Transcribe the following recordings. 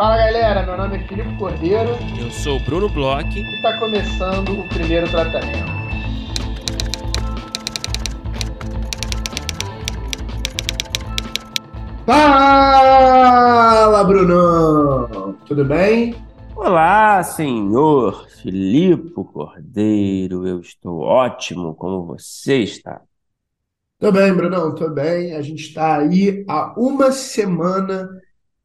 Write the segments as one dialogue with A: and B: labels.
A: Fala galera, meu nome é Filipe Cordeiro.
B: Eu sou o Bruno Bloch.
A: E está começando o primeiro tratamento. Fala, Brunão! Tudo bem?
B: Olá, senhor Filipe Cordeiro. Eu estou ótimo. Como você está?
A: Tô bem, Brunão, tô bem. A gente está aí há uma semana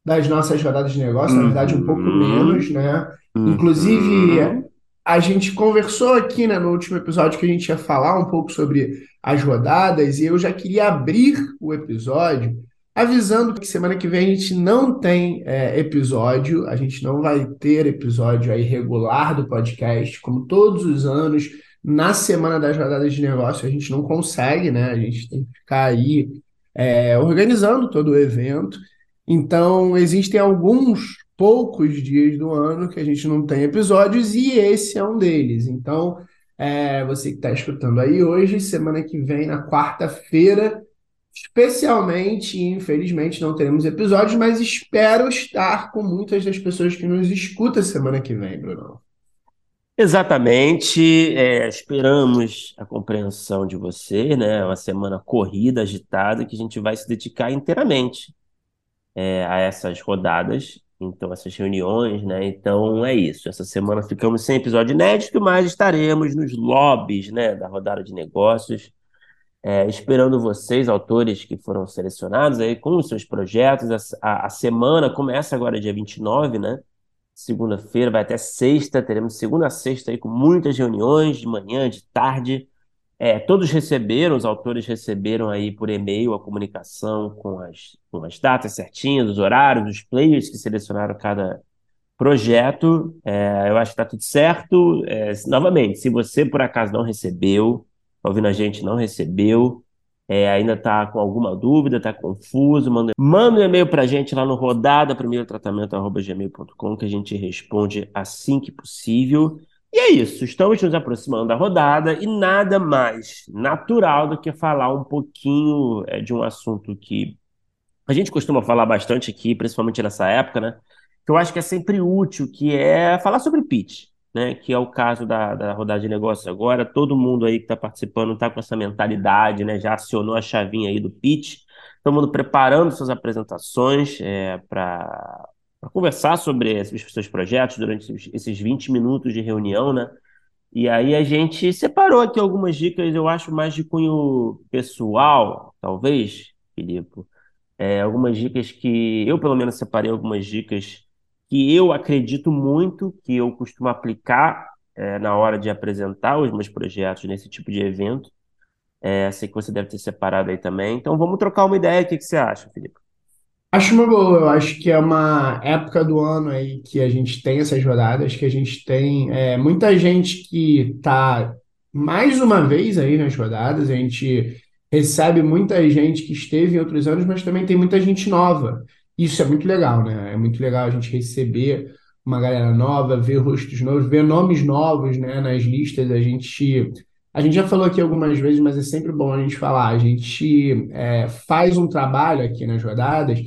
A: das nossas rodadas de negócio, na verdade, um pouco
B: Uhum.
A: menos, né?
B: Uhum.
A: Inclusive, a gente conversou aqui, né, no último episódio que a gente ia falar um pouco sobre as rodadas, e eu já queria abrir o episódio avisando que semana que vem a gente não tem é, episódio, a gente não vai ter episódio aí regular do podcast, como todos os anos, na semana das rodadas de negócio a gente não consegue, né? A gente tem que ficar aí é, organizando todo o evento. Então, existem alguns poucos dias do ano que a gente não tem episódios e esse é um deles. Então, é, você que está escutando aí hoje, semana que vem, na quarta-feira, especialmente, infelizmente, não teremos episódios, mas espero estar com muitas das pessoas que nos escutam semana que vem, Bruno.
B: Exatamente. É, esperamos a compreensão de você, né? Uma semana corrida, agitada, que a gente vai se dedicar inteiramente é, a essas rodadas, então essas reuniões, né? Então é isso. Essa semana ficamos sem episódio inédito, mas estaremos nos lobbies, né, da rodada de negócios, é, esperando vocês, autores que foram selecionados aí com os seus projetos. A, a, semana começa agora dia 29, né? Segunda-feira vai até sexta, teremos segunda a sexta aí com muitas reuniões de manhã, de tarde. É, todos receberam, os autores receberam aí por e-mail a comunicação com as, com as datas certinhas, os horários, os players que selecionaram cada projeto. É, eu acho que está tudo certo. É, novamente, se você por acaso não recebeu, tá ouvindo a gente não recebeu, é, ainda está com alguma dúvida, está confuso, manda, manda um e-mail para a gente lá no rodada primeiro tratamento@gmail.com que a gente responde assim que possível. E é isso, estamos nos aproximando da rodada e nada mais natural do que falar um pouquinho é, de um assunto que a gente costuma falar bastante aqui, principalmente nessa época, né? Que eu acho que é sempre útil, que é falar sobre pitch, né? Que é o caso da, da rodada de negócios agora. Todo mundo aí que está participando está com essa mentalidade, né? Já acionou a chavinha aí do pitch. Todo mundo preparando suas apresentações é, para para conversar sobre os seus projetos durante esses 20 minutos de reunião, né? E aí a gente separou aqui algumas dicas, eu acho mais de cunho pessoal, talvez, Filipe. É, algumas dicas que eu, pelo menos, separei algumas dicas que eu acredito muito, que eu costumo aplicar é, na hora de apresentar os meus projetos nesse tipo de evento. É, sei que você deve ter separado aí também. Então vamos trocar uma ideia. O que, que você acha, Felipe?
A: Acho uma boa, eu acho que é uma época do ano aí que a gente tem essas rodadas, que a gente tem é, muita gente que está mais uma vez aí nas rodadas, a gente recebe muita gente que esteve em outros anos, mas também tem muita gente nova. Isso é muito legal, né? É muito legal a gente receber uma galera nova, ver rostos novos, ver nomes novos, né, nas listas. A gente, a gente já falou aqui algumas vezes, mas é sempre bom a gente falar. A gente é, faz um trabalho aqui nas rodadas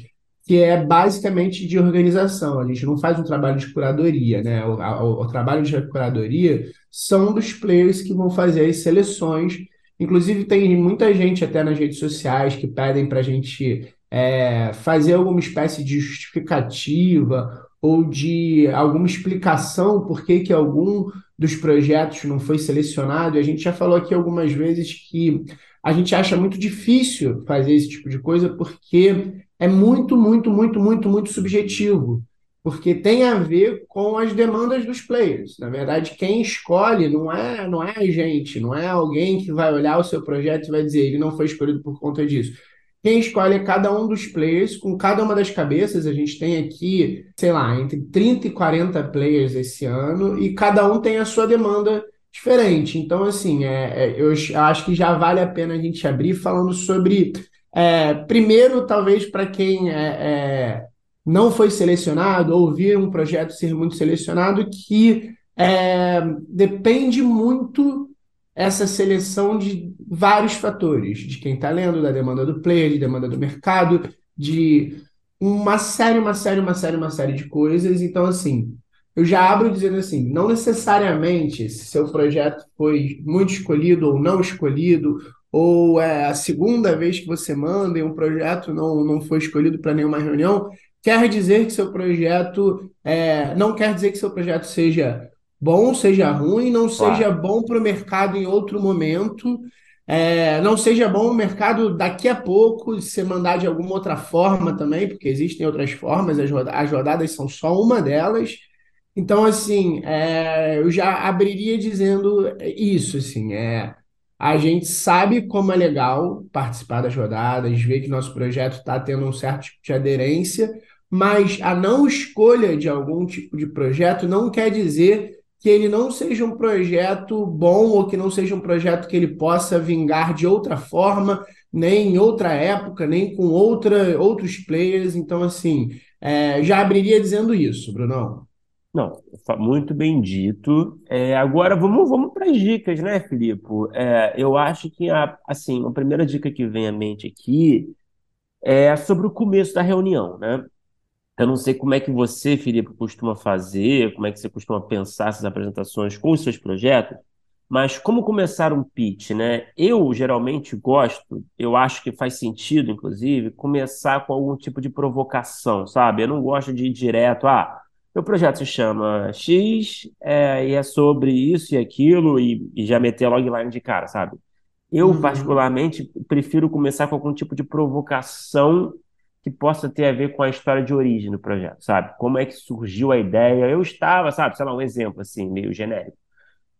A: que é basicamente de organização. A gente não faz um trabalho de curadoria, né? O, o, o trabalho de curadoria são dos players que vão fazer as seleções. Inclusive, tem muita gente até nas redes sociais que pedem para a gente é, fazer alguma espécie de justificativa ou de alguma explicação por que, que algum dos projetos não foi selecionado. A gente já falou aqui algumas vezes que a gente acha muito difícil fazer esse tipo de coisa porque é muito, muito, muito, muito, muito subjetivo. Porque tem a ver com as demandas dos players. Na verdade, quem escolhe não é, não é a gente, não é alguém que vai olhar o seu projeto e vai dizer ele não foi escolhido por conta disso. Quem escolhe é cada um dos players, com cada uma das cabeças. A gente tem aqui, sei lá, entre 30 e 40 players esse ano, e cada um tem a sua demanda diferente. Então, assim, é, é, eu acho que já vale a pena a gente abrir falando sobre. É, primeiro, talvez para quem é, não foi selecionado, ou vir um projeto ser muito selecionado, que depende muito essa seleção de vários fatores, de quem está lendo, da demanda do player, de demanda do mercado, de uma série, uma série, uma série, uma série de coisas. Então, assim, eu já abro dizendo assim, não necessariamente se seu projeto foi muito escolhido ou não escolhido, ou é a segunda vez que você manda e um projeto não, não foi escolhido para nenhuma reunião, quer dizer que seu projeto é, não quer dizer que seu projeto seja bom, seja ruim, não claro. seja bom para o mercado em outro momento, é, não seja bom o mercado daqui a pouco ser mandar de alguma outra forma também, porque existem outras formas, as, rodadas, as rodadas são só uma delas. Então, assim, é, eu já abriria dizendo isso, assim, é, a gente sabe como é legal participar das rodadas, ver que nosso projeto está tendo um certo tipo de aderência, mas a não escolha de algum tipo de projeto não quer dizer que ele não seja um projeto bom ou que não seja um projeto que ele possa vingar de outra forma, nem em outra época, nem com outra, outros players. Então, assim, é, já abriria dizendo isso, Brunão.
B: Não, muito bem dito. É, agora vamos, vamos para as dicas, né, Filipe? É, eu acho que a, assim, a primeira dica que vem à mente aqui é sobre o começo da reunião, né? Eu não sei como é que você, Felipe, costuma fazer, como é que você costuma pensar essas apresentações com os seus projetos, mas como começar um pitch, né? Eu geralmente gosto, eu acho que faz sentido, inclusive, começar com algum tipo de provocação, sabe? Eu não gosto de ir direto, ah, meu projeto se chama X é, e é sobre isso e aquilo, e, e já meter logline de cara, sabe? Eu, uhum. particularmente, prefiro começar com algum tipo de provocação que possa ter a ver com a história de origem do projeto, sabe? Como é que surgiu a ideia? Eu estava, sabe, sei lá, um exemplo assim, meio genérico.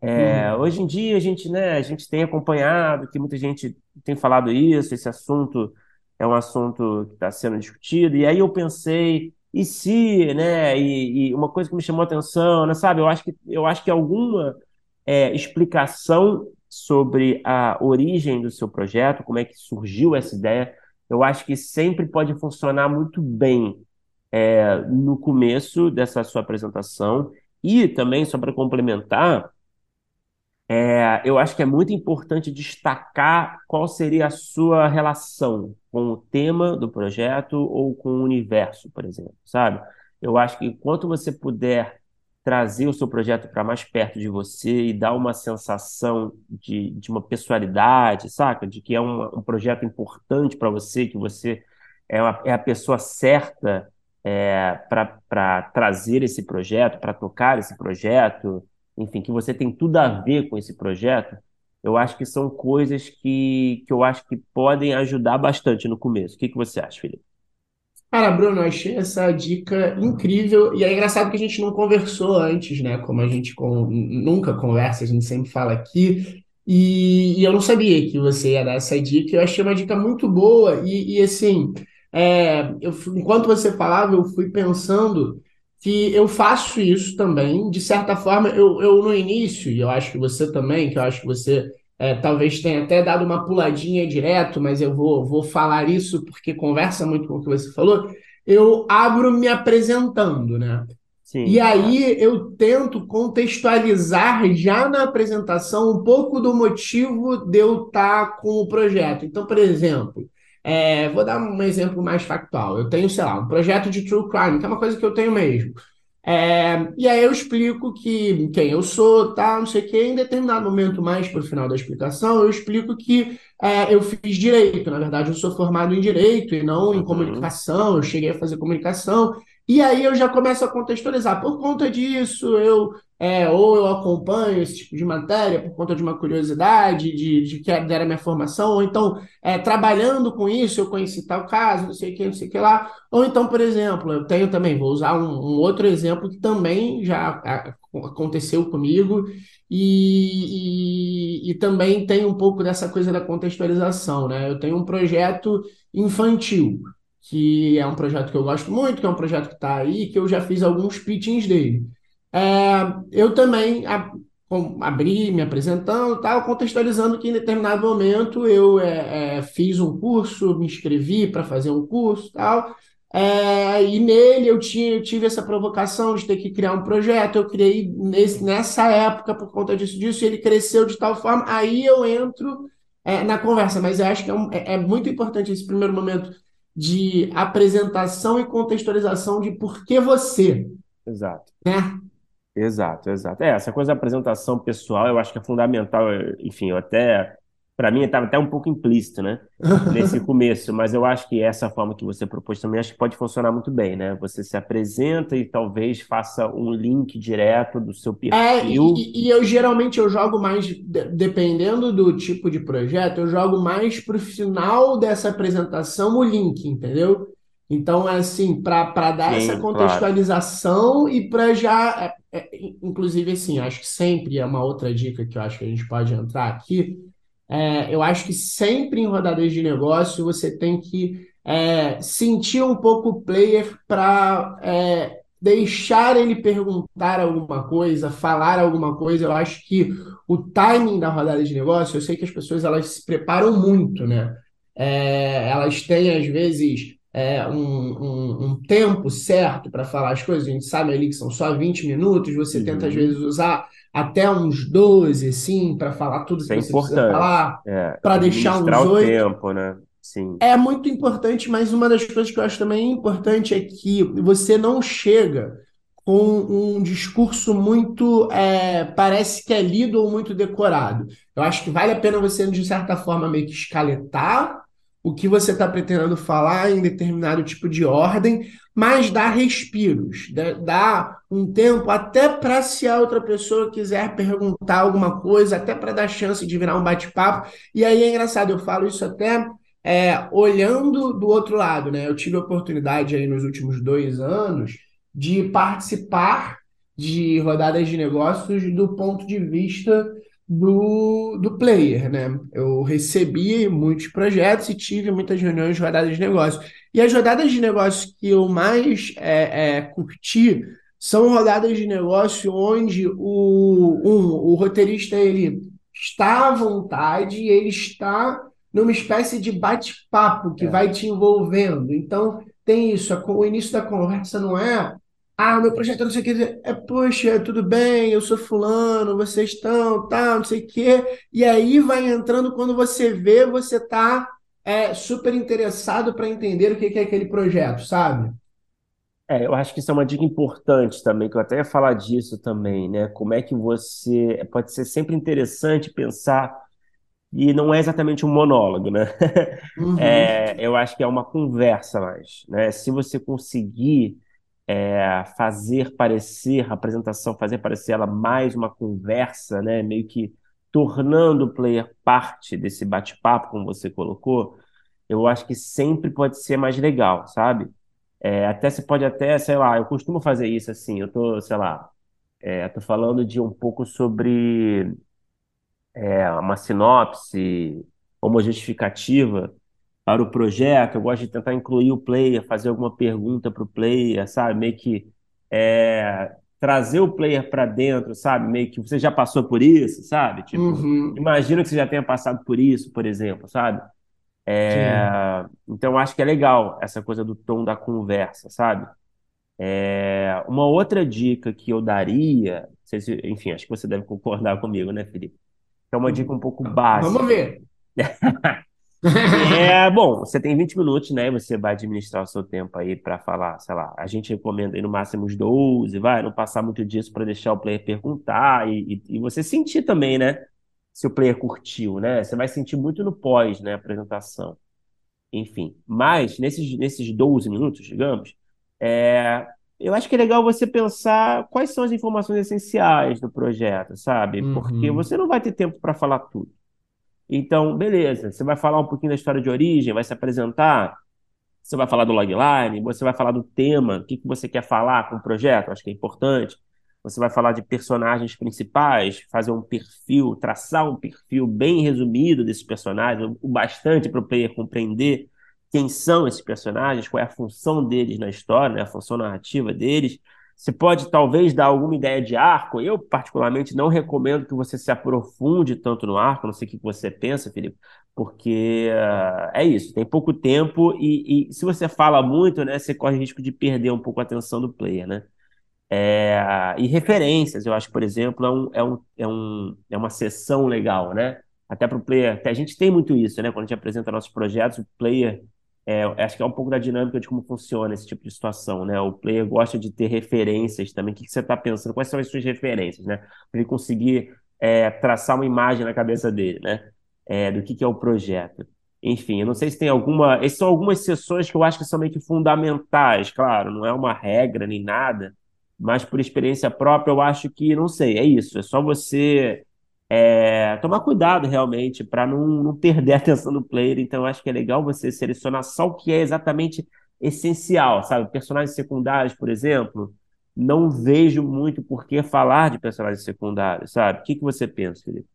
B: É, uhum. Hoje em dia a gente, né, a gente tem acompanhado que muita gente tem falado isso, esse assunto é um assunto que está sendo discutido, e aí eu pensei, e se, né, e, e, uma coisa que me chamou a atenção, né, sabe, eu acho que, eu acho que alguma é, explicação sobre a origem do seu projeto, como é que surgiu essa ideia, eu acho que sempre pode funcionar muito bem é, no começo dessa sua apresentação. E também, só para complementar, é, eu acho que é muito importante destacar qual seria a sua relação com o tema do projeto ou com o universo, por exemplo, sabe? Eu acho que quanto você puder trazer o seu projeto para mais perto de você e dar uma sensação de, de uma pessoalidade, saca? De que é um, um projeto importante para você, que você é, uma, é a pessoa certa é, para trazer esse projeto, para tocar esse projeto, enfim, que você tem tudo a ver com esse projeto, eu acho que são coisas que, que eu acho que podem ajudar bastante no começo. O que, que você acha, Felipe?
A: Cara, Bruno, achei essa dica incrível. E é engraçado que a gente não conversou antes, né? Como a gente com... nunca conversa, a gente sempre fala aqui. E, e eu não sabia que você ia dar essa dica. Eu achei uma dica muito boa. E, e assim, é, eu, enquanto você falava, eu fui pensando que eu faço isso também. De certa forma, eu, eu no início, e eu acho que você também, que eu acho que você é, talvez tenha até dado uma puladinha direto, mas eu vou, vou falar isso porque conversa muito com o que você falou. Eu abro me apresentando, né? Sim. E aí eu tento contextualizar já na apresentação um pouco do motivo de eu estar com o projeto. Então, por exemplo, é, vou dar um exemplo mais factual. Eu tenho, sei lá, um projeto de true crime, que é uma coisa que eu tenho mesmo. É, e aí eu explico que quem eu sou, tá, não sei o quê. Em determinado momento, mais para o final da explicação, eu explico que é, eu fiz direito. Na verdade, eu sou formado em direito e não em uhum. comunicação. Eu cheguei a fazer comunicação. E aí eu já começo a contextualizar. Por conta disso, eu é, ou eu acompanho esse tipo de matéria por conta de uma curiosidade, de, de que era minha formação, ou então, é, trabalhando com isso, eu conheci tal caso, não sei o que, não sei o que lá. Ou então, por exemplo, eu tenho também, vou usar um, um outro exemplo que também já aconteceu comigo, e, e, e, também tem um pouco dessa coisa da contextualização, né? Eu tenho um projeto infantil, que é um projeto que eu gosto muito, que é um projeto que está aí, que eu já fiz alguns pitchings dele. É, eu também abri me apresentando, tal, contextualizando que em determinado momento eu é, é, fiz um curso, me inscrevi para fazer um curso, tal, é, e nele eu, tinha, eu tive essa provocação de ter que criar um projeto. Eu criei nesse, nessa época por conta disso, disso, e ele cresceu de tal forma. Aí eu entro é, na conversa, mas eu acho que é, um, é, é muito importante esse primeiro momento de apresentação e contextualização de por que você,
B: Exato.
A: né?
B: Exato, exato. É, essa coisa da apresentação pessoal eu acho que é fundamental. eu- Enfim, eu até, para mim, estava até um pouco implícito, né? Nesse começo, mas eu acho que essa forma que você propôs também acho que pode funcionar muito bem, né? Você se apresenta e talvez faça um link direto do seu
A: É,
B: perfil.
A: e, e- e eu geralmente eu jogo mais, de- dependendo do tipo de projeto, eu jogo mais pro final dessa apresentação o link, entendeu? Então, é assim, para dar essa
B: Sim, claro.
A: contextualização e para já, é, é, inclusive, assim, acho que sempre é uma outra dica que eu acho que a gente pode entrar aqui. É, eu acho que sempre em rodadas de negócio você tem que é, sentir um pouco o player para deixar ele perguntar alguma coisa, falar alguma coisa. Eu acho que o timing da rodada de negócio, eu sei que as pessoas elas se preparam muito, né? É, elas têm, às vezes, é, um, um- um tempo certo para falar as coisas. A gente sabe ali que são só 20 minutos, você tenta, às
B: Uhum.
A: vezes, usar até uns 12, assim, para falar tudo
B: Isso
A: que
B: é
A: você precisa
B: importante.
A: falar,
B: É,
A: para deixar uns
B: o
A: 8.
B: tempo, né? Sim.
A: É muito importante, mas uma das coisas que eu acho também importante é que você não chega com um discurso muito, é, parece que é lido ou muito decorado. Eu acho que vale a pena você, de certa forma, meio que escaletar o que você está pretendendo falar em determinado tipo de ordem, mas dar respiros, dá- um tempo até para se a outra pessoa quiser perguntar alguma coisa, até para dar chance de virar um bate-papo. E aí é engraçado, eu falo isso até é, olhando do outro lado, né? Eu tive a oportunidade aí nos últimos dois anos de participar de rodadas de negócios do ponto de vista do, do player, né? Eu recebi muitos projetos e tive muitas reuniões de rodadas de negócios. E as rodadas de negócios que eu mais é, é, curti são rodadas de negócio onde o, um, o roteirista ele está à vontade, ele está numa espécie de bate-papo que
B: É.
A: vai te envolvendo. Então, tem isso, o início da conversa não é, ah, meu projeto é não sei o que, é, poxa, tudo bem, eu sou fulano, vocês estão, tal, não sei o quê. E aí vai entrando, quando você vê, você está super interessado para entender o que que é aquele projeto, sabe?
B: É, eu acho que isso é uma dica importante também, que eu até ia falar disso também, né? Como é que você. Pode ser sempre interessante pensar, e não é exatamente um monólogo, né?
A: Uhum.
B: É, eu acho que é uma conversa mais, né? Se você conseguir é, fazer parecer a apresentação, fazer parecer ela mais uma conversa, né? Meio que tornando o player parte desse bate-papo, como você colocou, eu acho que sempre pode ser mais legal, sabe? É, até você pode até, sei lá, eu costumo fazer isso assim, eu tô, sei lá, é, tô falando de um pouco sobre é, uma sinopse, uma justificativa para o projeto, eu gosto de tentar incluir o player, fazer alguma pergunta para o player, sabe? Meio que é, trazer o player para dentro, sabe? Meio que você já passou por isso, sabe? Tipo,
A: Uhum.
B: imagino que você já tenha passado por isso, por exemplo, sabe? É, então, eu acho que é legal essa coisa do tom da conversa, sabe? É, uma outra dica que eu daria, se- enfim, acho que você deve concordar comigo, né, Felipe? É uma dica um pouco
A: Vamos
B: básica.
A: ver.
B: É, bom, você tem 20 minutos, né? Você vai administrar o seu tempo aí para falar, sei lá, a gente recomenda aí no máximo uns 12, vai, não passar muito disso para deixar o player perguntar e, e, e você sentir também, né? Se o player curtiu, né? Você vai sentir muito no pós, né? Apresentação. Enfim, mas nesses, nesses 12 minutos, digamos, é, eu acho que é legal você pensar quais são as informações essenciais do projeto, sabe? Porque
A: Uhum.
B: você não vai ter tempo para falar tudo. Então, beleza, você vai falar um pouquinho da história de origem, vai se apresentar, você vai falar do logline, você vai falar do tema, o que que você quer falar com o projeto, acho que é importante. Você vai falar de personagens principais, fazer um perfil, traçar um perfil bem resumido desses personagens, o bastante para o player compreender quem são esses personagens, qual é a função deles na história, né, a função narrativa deles. Você pode talvez dar alguma ideia de arco. Eu, particularmente, não recomendo que você se aprofunde tanto no arco, não sei o que você pensa, Felipe, porque uh, é isso, tem pouco tempo e, e, se você fala muito, né, você corre risco de perder um pouco a atenção do player, né? É, e referências, eu acho, por exemplo, é, um, é, um, é, um, é uma sessão legal, né? Até para o player, a gente tem muito isso, né? Quando a gente apresenta nossos projetos, o player é, acho que é um pouco da dinâmica de como funciona esse tipo de situação, né? O player gosta de ter referências também. O que, você está pensando? Quais são as suas referências, né? Para ele conseguir é, traçar uma imagem na cabeça dele, né? É, do que, que é o projeto. Enfim, eu não sei se tem alguma. Essas são algumas sessões que eu acho que são meio que fundamentais, claro, não é uma regra nem nada, mas por experiência própria eu acho que, não sei, é isso. É só você é, tomar cuidado realmente para não, não perder a atenção do player. Então, acho que é legal você selecionar só o que é exatamente essencial, sabe? Personagens secundários, por exemplo, não vejo muito por que falar de personagens secundários, sabe? O que, que você pensa, Felipe?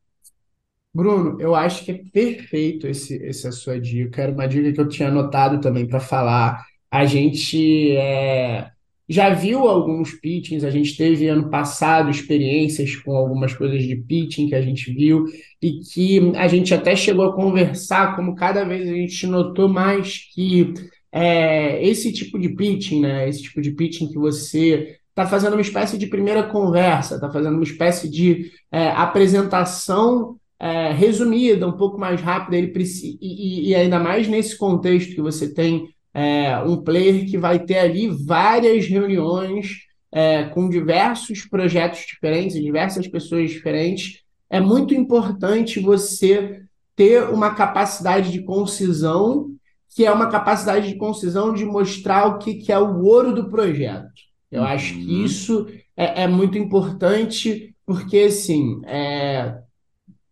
A: Bruno, eu acho que é perfeito esse, essa sua dica. Era uma dica que eu tinha anotado também para falar. A gente é, já viu alguns pitchings, a gente teve ano passado experiências com algumas coisas de pitching que a gente viu e que a gente até chegou a conversar, como cada vez a gente notou mais que é, esse tipo de pitching, né, esse tipo de pitching que você está fazendo uma espécie de primeira conversa, está fazendo uma espécie de é, apresentação é, resumida, um pouco mais rápida, ele e, e ainda mais nesse contexto que você tem é, um player que vai ter ali várias reuniões é, com diversos projetos diferentes, diversas pessoas diferentes. É muito importante você ter uma capacidade de concisão, que é uma capacidade de concisão de mostrar o que, que é o ouro do projeto. Eu uhum. acho que isso é, é, muito importante, porque assim, é,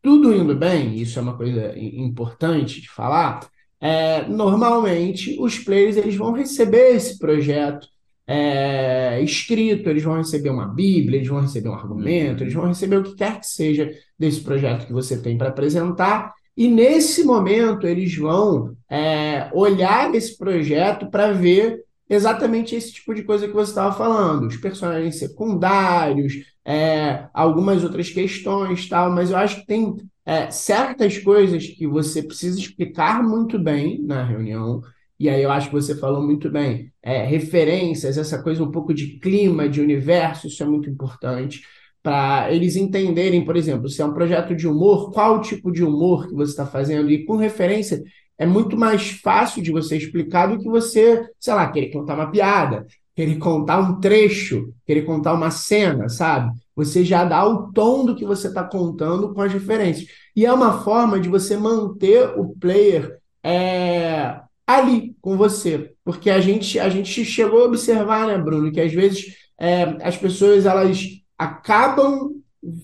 A: tudo indo bem, isso é uma coisa importante de falar, é, normalmente os players eles vão receber esse projeto é, escrito, eles vão receber uma bíblia, eles vão receber um argumento, eles vão receber o que quer que seja desse projeto que você tem para apresentar, e nesse momento eles vão é, olhar esse projeto para ver exatamente esse tipo de coisa que você estava falando, os personagens secundários, é, algumas outras questões, tal, mas eu acho que tem é, certas coisas que você precisa explicar muito bem na reunião, e aí eu acho que você falou muito bem, é, referências, essa coisa um pouco de clima, de universo, isso é muito importante para eles entenderem, por exemplo, se é um projeto de humor, qual tipo de humor que você está fazendo, e com referência é muito mais fácil de você explicar do que você, sei lá, querer contar uma piada, querer contar um trecho, querer contar uma cena, sabe? Você já dá o tom do que você está contando com as referências. E é uma forma de você manter o player é, ali com você. Porque a gente, a gente chegou a observar, né, Bruno, que às vezes é, as pessoas elas acabam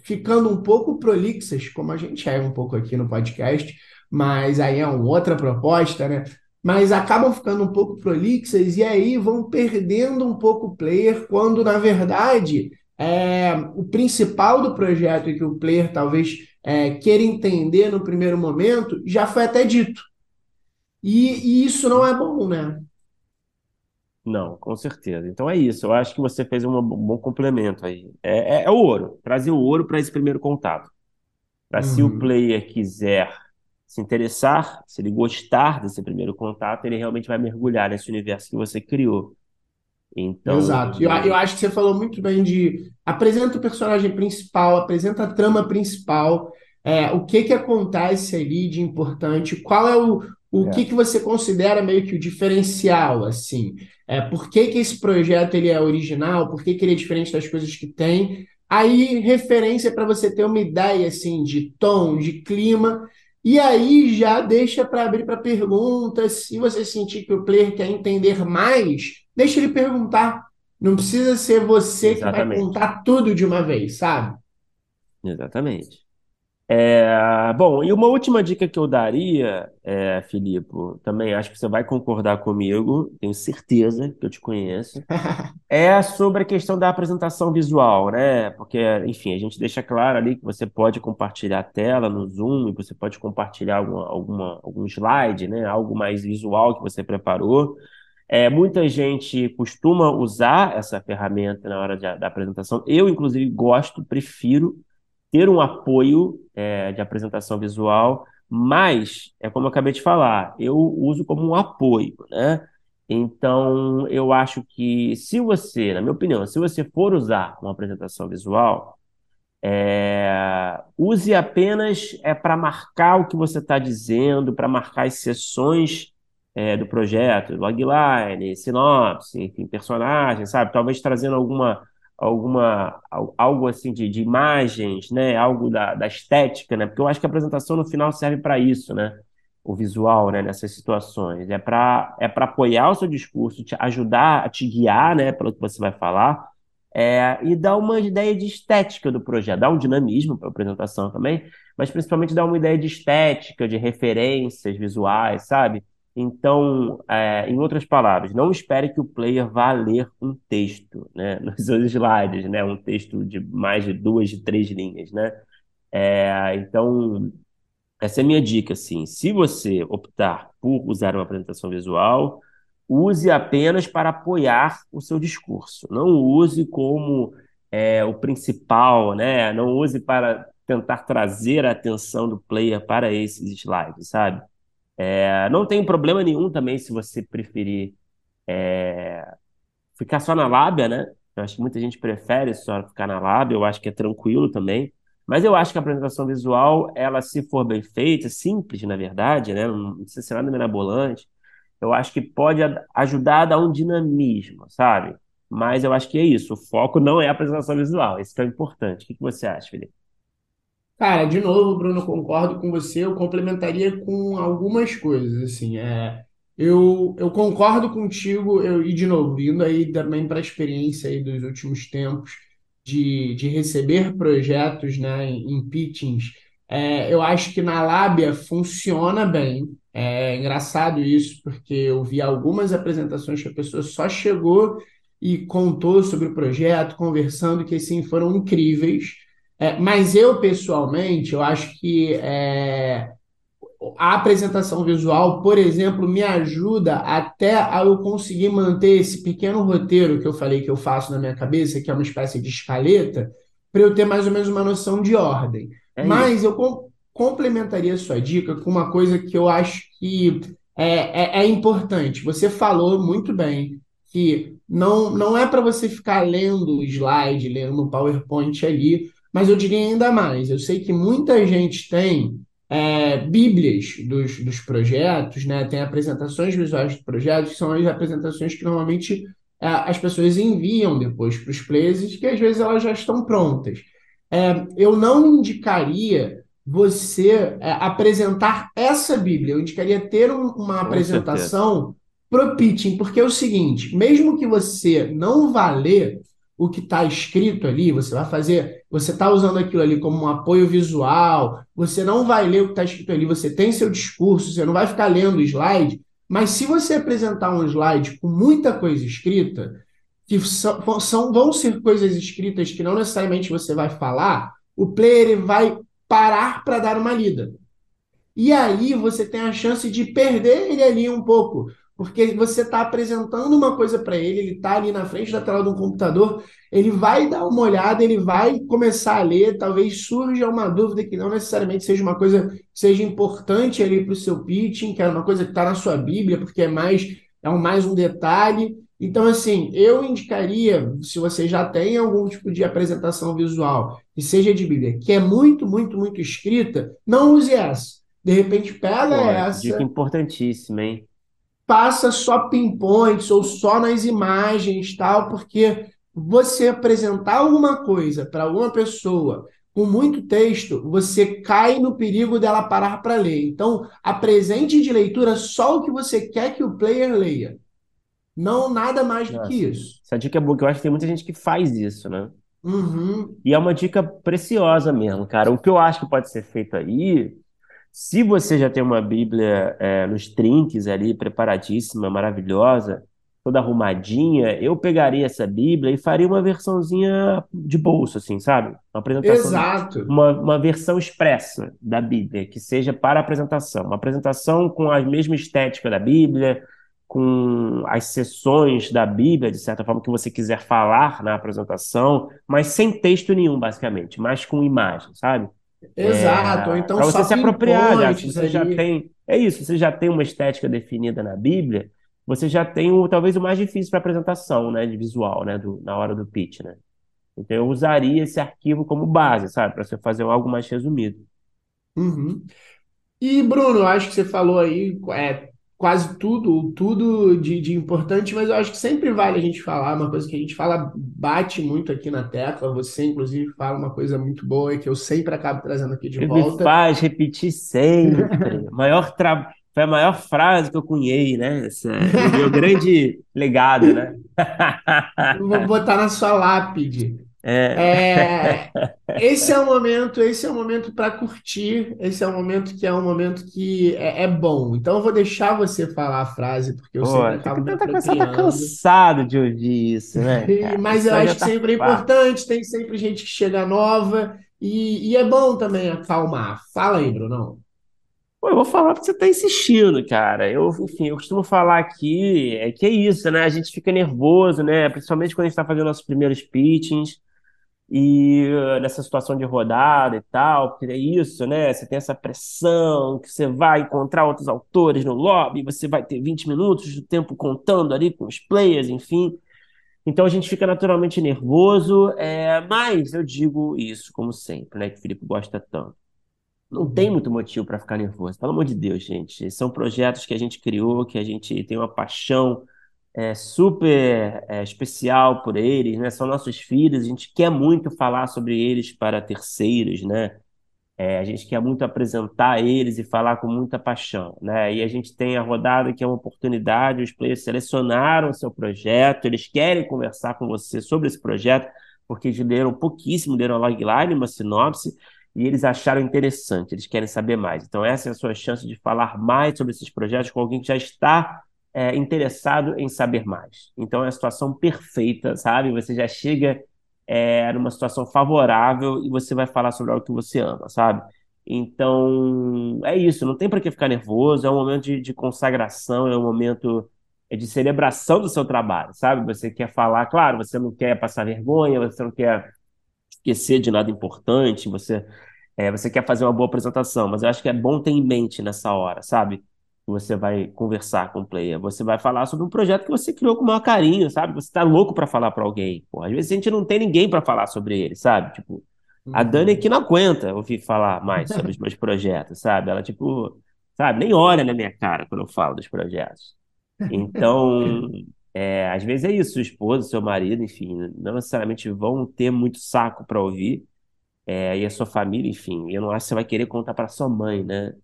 A: ficando um pouco prolixas, como a gente é um pouco aqui no podcast, mas aí é uma outra proposta, né? Mas acabam ficando um pouco prolixas e aí vão perdendo um pouco o player, quando na verdade é, o principal do projeto e que o player talvez é, queira entender no primeiro momento já foi até dito. E, e isso não é bom, né?
B: Não, com certeza. Então é isso. Eu acho que você fez um bom complemento aí. É, é, é o ouro. Trazer o ouro para esse primeiro contato. Para uhum. se o uhum. player quiser se interessar, se ele gostar desse primeiro contato, ele realmente vai mergulhar nesse universo que você criou. Então,
A: Exato. Eu, eu acho que você falou muito bem de apresenta o personagem principal, apresenta a trama principal, é, o que que acontece ali de importante, qual é o, o é. que que você considera meio que o diferencial, assim? É, por que que esse projeto ele é original? Por que que ele é diferente das coisas que tem? Aí, referência para você ter uma ideia, assim, de tom, de clima, e aí já deixa para abrir para perguntas. Se você sentir que o player quer entender mais, deixa ele perguntar. Não precisa ser você Exatamente. que vai contar tudo de uma vez, sabe?
B: Exatamente. É, bom, e uma última dica que eu daria, é, Filipe, também acho que você vai concordar comigo, tenho certeza que eu te conheço, é sobre a questão da apresentação visual, né? Porque, enfim, a gente deixa claro ali que você pode compartilhar a tela no Zoom, e você pode compartilhar alguma, alguma, algum slide, né? Algo mais visual que você preparou. É, muita gente costuma usar essa ferramenta na hora de, da apresentação. Eu, inclusive, gosto, prefiro ter um apoio é, de apresentação visual, mas, é como eu acabei de falar, eu uso como um apoio, né? Então, eu acho que se você, na minha opinião, se você for usar uma apresentação visual, é, use apenas é para marcar o que você está dizendo, para marcar as sessões é, do projeto, logline, sinopse, enfim, personagem, sabe? Talvez trazendo alguma, alguma algo assim de, de imagens, né? Algo da, da estética, né? Porque eu acho que a apresentação no final serve para isso, né? O visual, né? Nessas situações. É para é para apoiar o seu discurso, te ajudar a te guiar, né? Pelo que você vai falar. É, e dar uma ideia de estética do projeto, dar um dinamismo para a apresentação também, mas principalmente dar uma ideia de estética, de referências visuais, sabe? Então, é, em outras palavras, não espere que o player vá ler um texto, né, nos seus slides, né, um texto de mais de duas, de três linhas, né. É, então, essa é a minha dica, assim. Se você optar por usar uma apresentação visual, use apenas para apoiar o seu discurso. Não use como é, o principal, né? Não use para tentar trazer a atenção do player para esses slides, sabe? É, não tem problema nenhum também se você preferir é, ficar só na lábia, né? Eu acho que muita gente prefere só ficar na lábia, eu acho que é tranquilo também. Mas eu acho que a apresentação visual, ela se for bem feita, simples na verdade, né? Não precisa ser nada mirabolante, eu acho que pode ajudar a dar um dinamismo, sabe? Mas eu acho que é isso, o foco não é a apresentação visual, isso que é importante. O que você acha, Felipe?
A: Cara, de novo, Bruno, concordo com você. Eu complementaria com algumas coisas, assim. É, eu, eu concordo contigo, eu, e de novo, indo aí também para a experiência aí dos últimos tempos de, de receber projetos, né, em pitchings, é, eu acho que na Lábia funciona bem. É engraçado isso, porque eu vi algumas apresentações que a pessoa só chegou e contou sobre o projeto, conversando, que assim foram incríveis. É, mas eu, pessoalmente, eu acho que é, a apresentação visual, por exemplo, me ajuda até a eu conseguir manter esse pequeno roteiro que eu falei que eu faço na minha cabeça, que é uma espécie de escaleta, para eu ter mais ou menos uma noção de ordem. É mas eu com, complementaria a sua dica com uma coisa que eu acho que é, é, é importante. Você falou muito bem que não, não é para você ficar lendo o slide, lendo o PowerPoint ali, mas eu diria ainda mais. Eu sei que muita gente tem é, bíblias dos, dos projetos, né? tem apresentações visuais dos projetos, que são as apresentações que normalmente é, as pessoas enviam depois para os players, que às vezes elas já estão prontas. É, eu não indicaria você é, apresentar essa Bíblia, eu indicaria ter um, uma Com apresentação pro pitching, porque é o seguinte, mesmo que você não vá ler, o que está escrito ali, você vai fazer, você está usando aquilo ali como um apoio visual, você não vai ler o que está escrito ali, você tem seu discurso, você não vai ficar lendo o slide, mas se você apresentar um slide com muita coisa escrita, que são, são vão ser coisas escritas que não necessariamente você vai falar, o player vai parar para dar uma lida. E aí você tem a chance de perder ele ali um pouco, porque você está apresentando uma coisa para ele, ele está ali na frente da tela do computador, ele vai dar uma olhada, ele vai começar a ler, talvez surja uma dúvida que não necessariamente seja uma coisa seja importante ali para o seu pitching, que é uma coisa que está na sua Bíblia, porque é mais é um, mais um detalhe. Então, assim, eu indicaria, se você já tem algum tipo de apresentação visual, que seja de Bíblia, que é muito, muito, muito escrita, não use essa. De repente, pega Pô, essa.
B: Dica importantíssima, hein?
A: Passa só pinpoints ou só nas imagens, tal, porque você apresentar alguma coisa para alguma pessoa com muito texto, você cai no perigo dela parar para ler. Então, apresente de leitura só o que você quer que o player leia. Não nada mais Nossa, do que isso.
B: Essa dica é boa, que eu acho que tem muita gente que faz isso, né?
A: Uhum.
B: E é uma dica preciosa mesmo, cara. O que eu acho que pode ser feito aí se você já tem uma Bíblia é, nos trinques ali, preparadíssima, maravilhosa, toda arrumadinha, eu pegaria essa Bíblia e faria uma versãozinha de bolso, assim, sabe? Uma apresentação.
A: Exato.
B: Uma, uma versão expressa da Bíblia, que seja para apresentação. Uma apresentação com a mesma estética da Bíblia, com as sessões da Bíblia, de certa forma, que você quiser falar na apresentação, mas sem texto nenhum, basicamente, mas com imagem, sabe?
A: Exato, é, então
B: para você
A: se
B: apropriar, já, você ali. já tem, é isso, você já tem uma estética definida na Bíblia, você já tem o, talvez o mais difícil para apresentação, né, de visual, né, do, na hora do pitch, né? Então eu usaria esse arquivo como base, sabe, para você fazer algo mais resumido.
A: Uhum. E Bruno, acho que você falou aí, é, quase tudo, tudo de, de importante, mas eu acho que sempre vale a gente falar, uma coisa que a gente fala, bate muito aqui na tecla, você inclusive fala uma coisa muito boa e que eu sempre acabo trazendo aqui de
B: Ele
A: volta.
B: me faz repetir sempre. Maior tra... Foi a maior frase que eu cunhei, né? Esse é o meu grande legado, né?
A: Vou botar na sua lápide.
B: É.
A: É, esse é o momento, esse é o momento para curtir, esse é o momento que é um momento que é, é bom. Então eu vou deixar você falar a frase, porque eu
B: Pô,
A: sempre acabo me
B: tá cansado de ouvir isso, né, cara?
A: Mas eu acho que
B: tá
A: sempre é importante, tem sempre gente que chega nova, e, e é bom também acalmar. Fala aí, Brunão.
B: Pô, eu vou falar porque você tá insistindo, cara. Eu, enfim, eu costumo falar aqui, é que é isso, né? A gente fica nervoso, né? Principalmente quando a gente tá fazendo nossos primeiros pitchings e uh, nessa situação de rodada e tal, porque é isso, né? Você tem essa pressão que você vai encontrar outros autores no lobby, você vai ter 20 minutos do tempo contando ali com os players, enfim. Então a gente fica naturalmente nervoso, é, mas eu digo isso, como sempre, né? Que o Felipe gosta tanto. Não tem muito motivo para ficar nervoso, pelo amor de Deus, gente. São projetos que a gente criou, que a gente tem uma paixão é, super é, especial por eles, né? São nossos filhos, a gente quer muito falar sobre eles para terceiros, né? É, a gente quer muito apresentar eles e falar com muita paixão, né? E a gente tem a rodada que é uma oportunidade, os players selecionaram o seu projeto, eles querem conversar com você sobre esse projeto, porque eles leram pouquíssimo, leram a logline, uma sinopse, e eles acharam interessante, eles querem saber mais. Então, essa é a sua chance de falar mais sobre esses projetos com alguém que já está é, interessado em saber mais. Então, é a situação perfeita, sabe? Você já chega é, numa situação favorável e você vai falar sobre algo que você ama, sabe? Então, é isso, não tem para que ficar nervoso, é um momento de, de consagração, é um momento é, de celebração do seu trabalho, sabe? Você quer falar, claro, você não quer passar vergonha, você não quer esquecer de nada importante, você, é, você quer fazer uma boa apresentação, mas eu acho que é bom ter em mente nessa hora, sabe? Você vai conversar com o player, você vai falar sobre um projeto que você criou com o maior carinho, sabe? Você tá louco para falar para alguém. Pô, às vezes a gente não tem ninguém para falar sobre ele, sabe? Tipo, a Dani aqui não aguenta ouvir falar mais sobre os meus projetos, sabe? Ela, tipo, sabe, nem olha na minha cara quando eu falo dos projetos. Então, é, às vezes é isso, sua esposa, seu marido, enfim, não necessariamente vão ter muito saco para ouvir, é, e a sua família, enfim, eu não acho que você vai querer contar para sua mãe, né?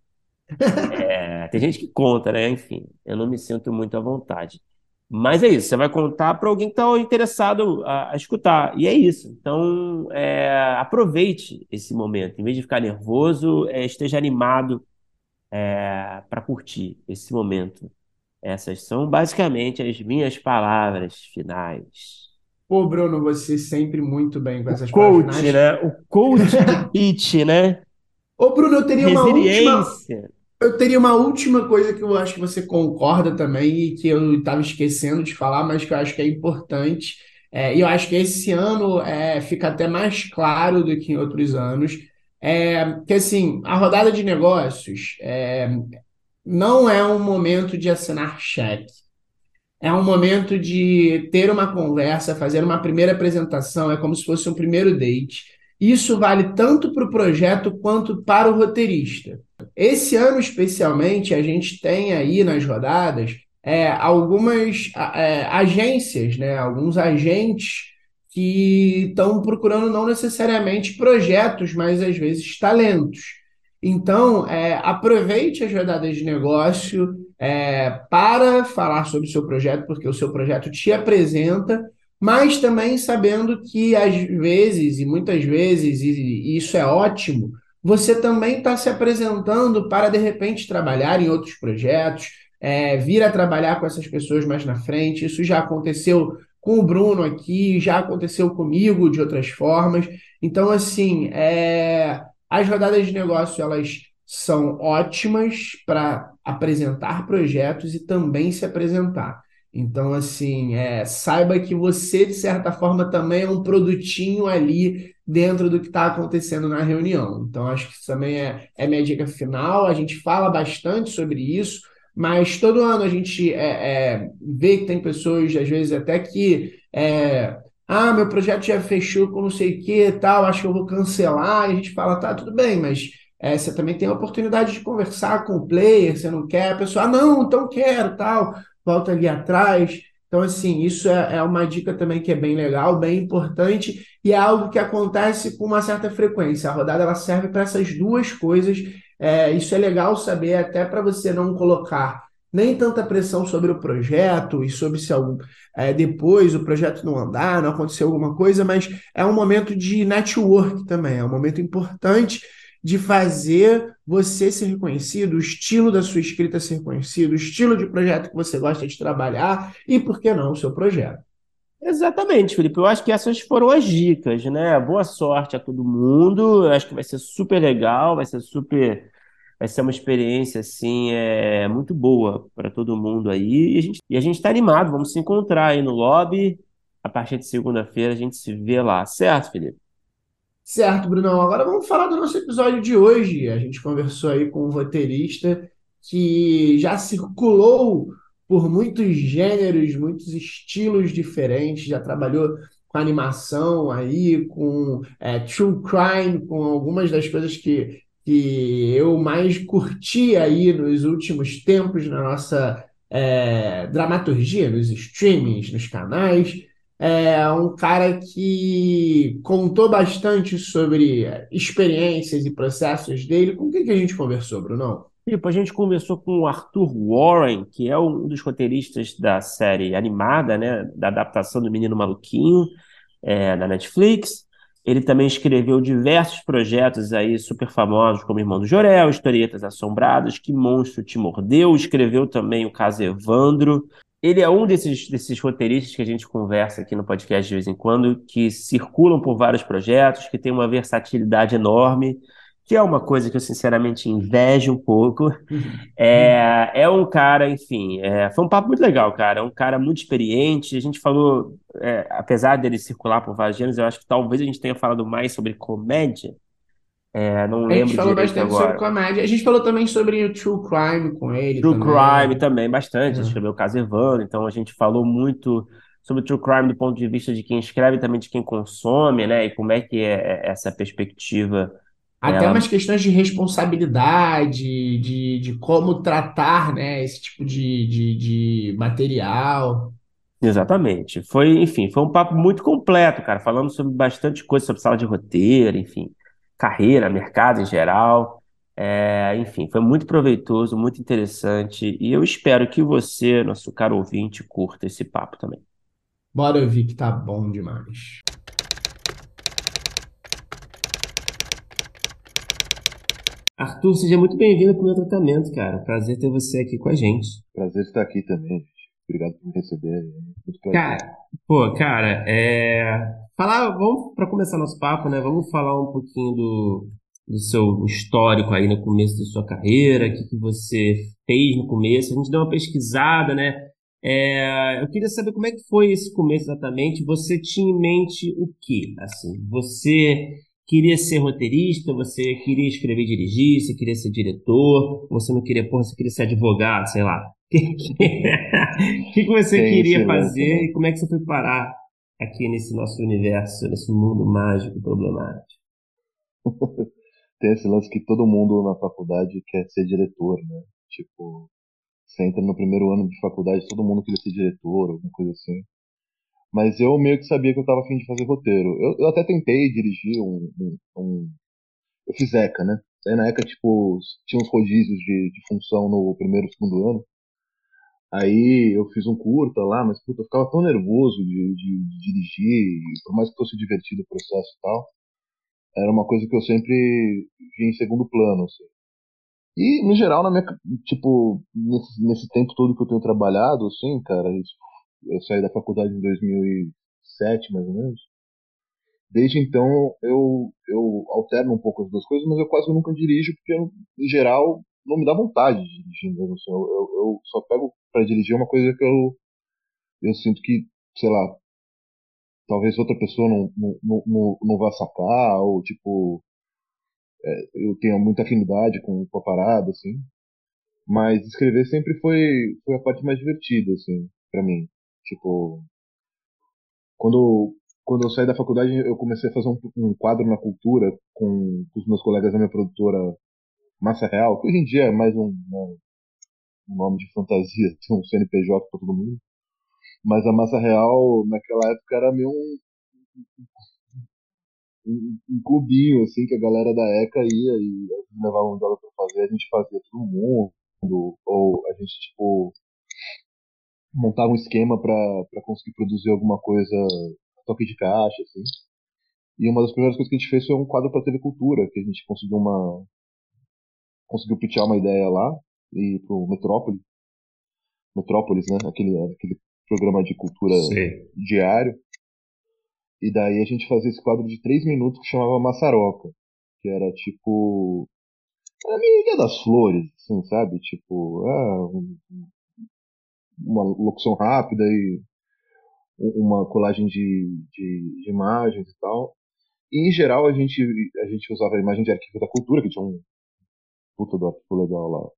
B: É, tem gente que conta, né? Enfim, eu não me sinto muito à vontade. Mas é isso, você vai contar para alguém que está interessado a, a escutar, e é isso. Então, é, aproveite esse momento, em vez de ficar nervoso, é, esteja animado para curtir esse momento. Essas são basicamente as minhas palavras finais.
A: Pô, Bruno, você sempre muito bem com
B: O
A: essas palavras
B: coach,
A: finais.
B: né? O coach de pitch, né?
A: Ô, Bruno, eu teria uma última. Eu teria uma última coisa que eu acho que você concorda também e que eu estava esquecendo de falar, mas que eu acho que é importante. É, e eu acho que esse ano é, fica até mais claro do que em outros anos. É, que assim, a rodada de negócios é, não é um momento de assinar cheque. É um momento de ter uma conversa, fazer uma primeira apresentação, é como se fosse um primeiro date. Isso vale tanto para o projeto quanto para o roteirista. Esse ano, especialmente, a gente tem aí nas rodadas é, algumas é, agências, né, alguns agentes que estão procurando não necessariamente projetos, mas às vezes talentos. Então, é, aproveite as rodadas de negócio é, para falar sobre o seu projeto, porque o seu projeto te apresenta, mas também sabendo que às vezes, e muitas vezes, e, isso é ótimo, você também está se apresentando para de repente trabalhar em outros projetos, é, vir a trabalhar com essas pessoas mais na frente. Isso já aconteceu com o Bruno aqui, já aconteceu comigo de outras formas. Então, assim, é, as rodadas de negócio elas são ótimas para apresentar projetos e também se apresentar. Então, assim, é, saiba que você, de certa forma, também é um produtinho ali dentro do que está acontecendo na reunião. Então, acho que isso também é, é minha dica final. A gente fala bastante sobre isso, mas todo ano a gente é, é, vê que tem pessoas, às vezes, até que. É, ah, meu projeto já fechou com não sei o que tal, acho que eu vou cancelar. E a gente fala, tá, tudo bem, mas é, você também tem a oportunidade de conversar com o player, você não quer, a pessoa, ah, não, então quero, tal, volta ali atrás. Então, assim, isso é, é uma dica também que é bem legal, bem importante, e é algo que acontece com uma certa frequência. A rodada ela serve para essas duas coisas. É, isso é legal saber, até para você não colocar nem tanta pressão sobre o projeto e sobre se algum, é, depois o projeto não andar, não acontecer alguma coisa, mas é um momento de network também, é um momento importante de fazer você ser reconhecido, o estilo da sua escrita ser reconhecido, o estilo de projeto que você gosta de trabalhar e, por que não, o seu projeto.
B: Exatamente, Felipe. Eu acho que essas foram as dicas, né? Boa sorte a todo mundo. Eu acho que vai ser super legal, vai ser super. Vai ser uma experiência, assim, é, muito boa para todo mundo aí. E a gente e a gente está animado, vamos se encontrar aí no lobby. A partir de segunda-feira a gente se vê lá, certo, Felipe?
A: Certo, Brunão. Agora vamos falar do nosso episódio de hoje. A gente conversou aí com um roteirista que já circulou por muitos gêneros, muitos estilos diferentes, já trabalhou com animação aí, com é, true crime, com algumas das coisas que, que eu mais curti aí nos últimos tempos na nossa é, dramaturgia, nos streamings, nos canais é um cara que contou bastante sobre experiências e processos dele. Com quem que a gente conversou, Bruno?
B: Tipo, a gente conversou com o Arthur Warren, que é um dos roteiristas da série animada, né, da adaptação do Menino Maluquinho, é, da Netflix. Ele também escreveu diversos projetos aí super famosos, como Irmão do Jorel, Historietas Assombradas, Que Monstro Te Mordeu. Escreveu também o caso Evandro, ele é um desses, desses roteiristas que a gente conversa aqui no podcast de vez em quando, que circulam por vários projetos, que tem uma versatilidade enorme, que é uma coisa que eu sinceramente invejo um pouco. Uhum. É, é um cara, enfim, é, foi um papo muito legal, cara. É um cara muito experiente. A gente falou, é, apesar dele circular por vários gêneros, eu acho que talvez a gente tenha falado mais sobre comédia é, não lembro
A: A gente falou bastante
B: agora.
A: sobre comédia. A gente falou também sobre o True Crime com ele.
B: True
A: também.
B: Crime também, bastante. Uhum. Escreveu o caso Evandro, então a gente falou muito sobre o True Crime do ponto de vista de quem escreve também de quem consome, né? E como é que é essa perspectiva.
A: Até umas questões de responsabilidade, de, de como tratar né, esse tipo de, de, de material.
B: Exatamente. Foi, enfim, foi um papo muito completo, cara. Falando sobre bastante coisa, sobre sala de roteiro, enfim carreira, mercado em geral. É, enfim, foi muito proveitoso, muito interessante e eu espero que você, nosso caro ouvinte, curta esse papo também.
A: Bora ouvir que tá bom demais. Arthur, seja muito bem-vindo para o meu tratamento, cara. Prazer ter você aqui com a gente.
C: Prazer estar aqui também. Obrigado por me receber.
A: Muito cara, pô, cara, é... falar, vamos para começar nosso papo, né? Vamos falar um pouquinho do, do seu histórico aí no começo da sua carreira, o que, que você fez no começo. A gente deu uma pesquisada, né? É, eu queria saber como é que foi esse começo exatamente. Você tinha em mente o quê? Assim, você queria ser roteirista, você queria escrever e dirigir, você queria ser diretor, você não queria, porra, você queria ser advogado, sei lá. O que, que, você Tem queria fazer né? e como é que você foi parar aqui nesse nosso universo, nesse mundo mágico problemático?
C: Tem esse lance que todo mundo na faculdade quer ser diretor, né? Tipo, você entra no primeiro ano de faculdade, todo mundo queria ser diretor, alguma coisa assim. Mas eu meio que sabia que eu tava afim de fazer roteiro. Eu, eu até tentei dirigir um, um, um, Eu fiz ECA, né? Aí na ECA, tipo, tinha uns rodízios de, de função no primeiro e segundo ano. Aí eu fiz um curta lá, mas puta, eu ficava tão nervoso de, de, de dirigir, por mais que fosse divertido o processo e tal, era uma coisa que eu sempre vi em segundo plano, assim. E, no geral, na minha, tipo, nesse, nesse tempo todo que eu tenho trabalhado, assim, cara, eu saí da faculdade em 2007, mais ou menos. Desde então, eu, eu alterno um pouco as duas coisas, mas eu quase nunca dirijo, porque, em geral, não me dá vontade de dirigir. Assim, eu, eu, eu só pego para dirigir uma coisa que eu, eu sinto que, sei lá, talvez outra pessoa não, não, não, não vá sacar, ou tipo, é, eu tenho muita afinidade com, com a parada, assim. Mas escrever sempre foi, foi a parte mais divertida, assim, para mim. Tipo, quando, quando eu saí da faculdade, eu comecei a fazer um, um quadro na cultura com, com os meus colegas da minha produtora Massa Real, que hoje em dia é mais um, né, um nome de fantasia, um CNPJ para todo mundo. Mas a Massa Real, naquela época, era meio um, um, um, clubinho, assim, que a galera da ECA ia e levava um jogo pra fazer, a gente fazia todo mundo, ou a gente, tipo, montava um esquema para conseguir produzir alguma coisa toque de caixa, assim. E uma das primeiras coisas que a gente fez foi um quadro para TV Cultura, que a gente conseguiu uma conseguiu pitchar uma ideia lá e pro Metrópole. Metrópolis, né? Aquele, aquele programa de cultura Sim. diário. E daí a gente fazia esse quadro de três minutos que chamava Massaroca. Que era tipo. Era meio Ilha das Flores, assim, sabe? Tipo, ah, uma locução rápida e uma colagem de, de, de, imagens e tal. E em geral a gente, a gente usava a imagem de arquivo da cultura, que tinha um puta do arquivo legal lá.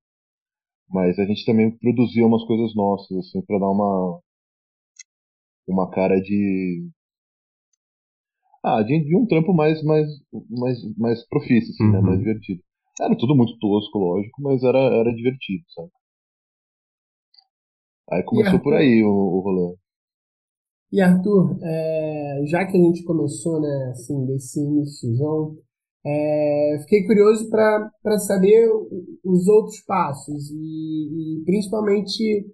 C: Mas a gente também produzia umas coisas nossas, assim, para dar uma uma cara de ah, de, de um trampo mais mais mais mais profício, assim, uhum. né, mais divertido. Era tudo muito tosco, lógico, mas era era divertido, sabe? Aí começou por aí o, o rolê.
A: E Arthur, é, já que a gente começou, né, assim, desse iníciozão, é, fiquei curioso para saber os outros passos e, e principalmente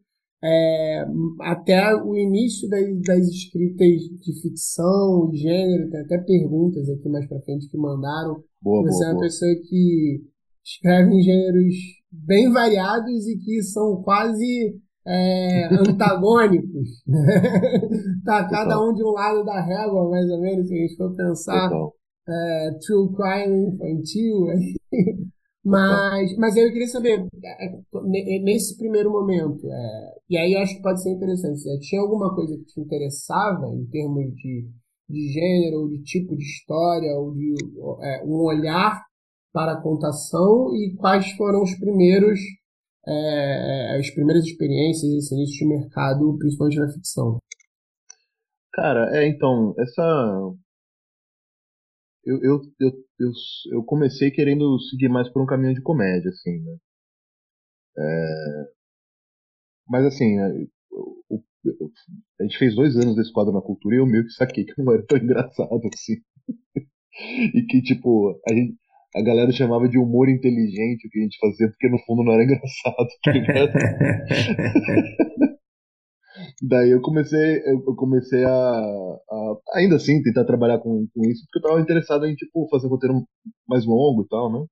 A: é, até o início das, das, escritas de ficção, de gênero, tem até perguntas aqui mais para frente que mandaram.
C: Boa,
A: Você
C: boa,
A: é uma
C: boa.
A: pessoa que escreve em gêneros bem variados e que são quase é, antagônicos. tá cada um de um lado da régua, mais ou menos, se a gente for pensar. É, true crime infantil. mas, mas eu queria saber, é, nesse primeiro momento, é, e aí eu acho que pode ser interessante, né? tinha alguma coisa que te interessava em termos de, de gênero, ou de tipo de história, ou de é, um olhar para a contação, e quais foram os primeiros é, as primeiras experiências, esse início de mercado, principalmente na ficção?
C: Cara, é, então, essa. Eu, eu, eu, eu, eu comecei querendo seguir mais por um caminho de comédia, assim, né? É... Mas, assim, é, a gente fez dois anos desse quadro na cultura e eu meio que saquei que não era tão engraçado assim. e que, tipo, a gente, a galera chamava de humor inteligente o que a gente fazia, porque no fundo não era engraçado, tá ligado? Daí eu comecei, eu comecei a, a, ainda assim, tentar trabalhar com, com isso, porque eu tava interessado em, tipo, fazer um roteiro mais longo e tal, né?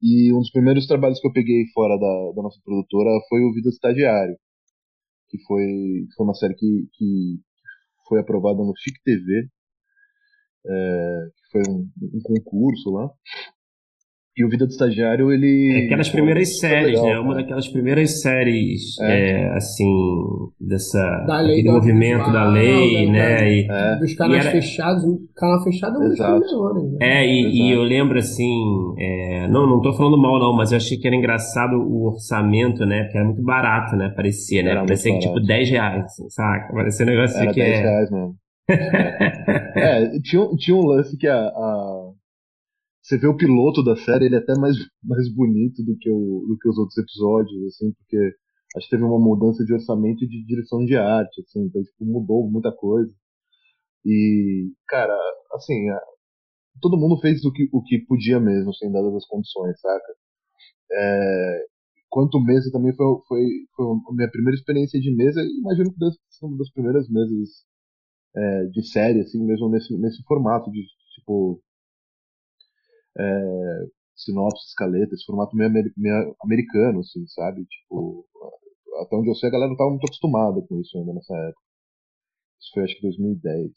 C: E um dos primeiros trabalhos que eu peguei fora da, da nossa produtora foi o Vida Estagiário, que foi, foi uma série que, que foi aprovada no FIC TV, é, que foi um, um concurso lá. E o Vida do Estagiário, ele.
B: É aquelas primeiras séries, legal, né? Uma daquelas primeiras séries, é. É, assim, dessa. Da lei do movimento da lei, né? E,
A: é. Dos canais era... fechados. Canal fechado é muito
B: melhor, né? É, e, e, eu lembro, assim. É, não, não tô falando mal, não, mas eu achei que era engraçado o orçamento, né? Porque era muito barato, né? Parecia, né? Era Parecia que, tipo, 10 reais, assim, saca? Parecia um negócio
C: era
B: que
C: 10 é. reais mesmo. é, tinha, tinha um lance que a, a você vê o piloto da série, ele é até mais, mais bonito do que, o, do que os outros episódios, assim, porque acho que teve uma mudança de orçamento e de direção de arte, assim, então, tipo, mudou muita coisa. E, cara, assim, todo mundo fez o que, o que podia mesmo, sem dadas as condições, saca? É, quanto mesa também foi, foi, foi a minha primeira experiência de mesa, e imagino que das, uma das primeiras mesas é, de série, assim, mesmo nesse, nesse formato de, tipo, é, sinopse, escaleta, esse formato meio, meio, americano, assim, sabe? Tipo, até onde eu sei, a galera não estava muito acostumada com isso ainda nessa época. Isso foi acho que 2010.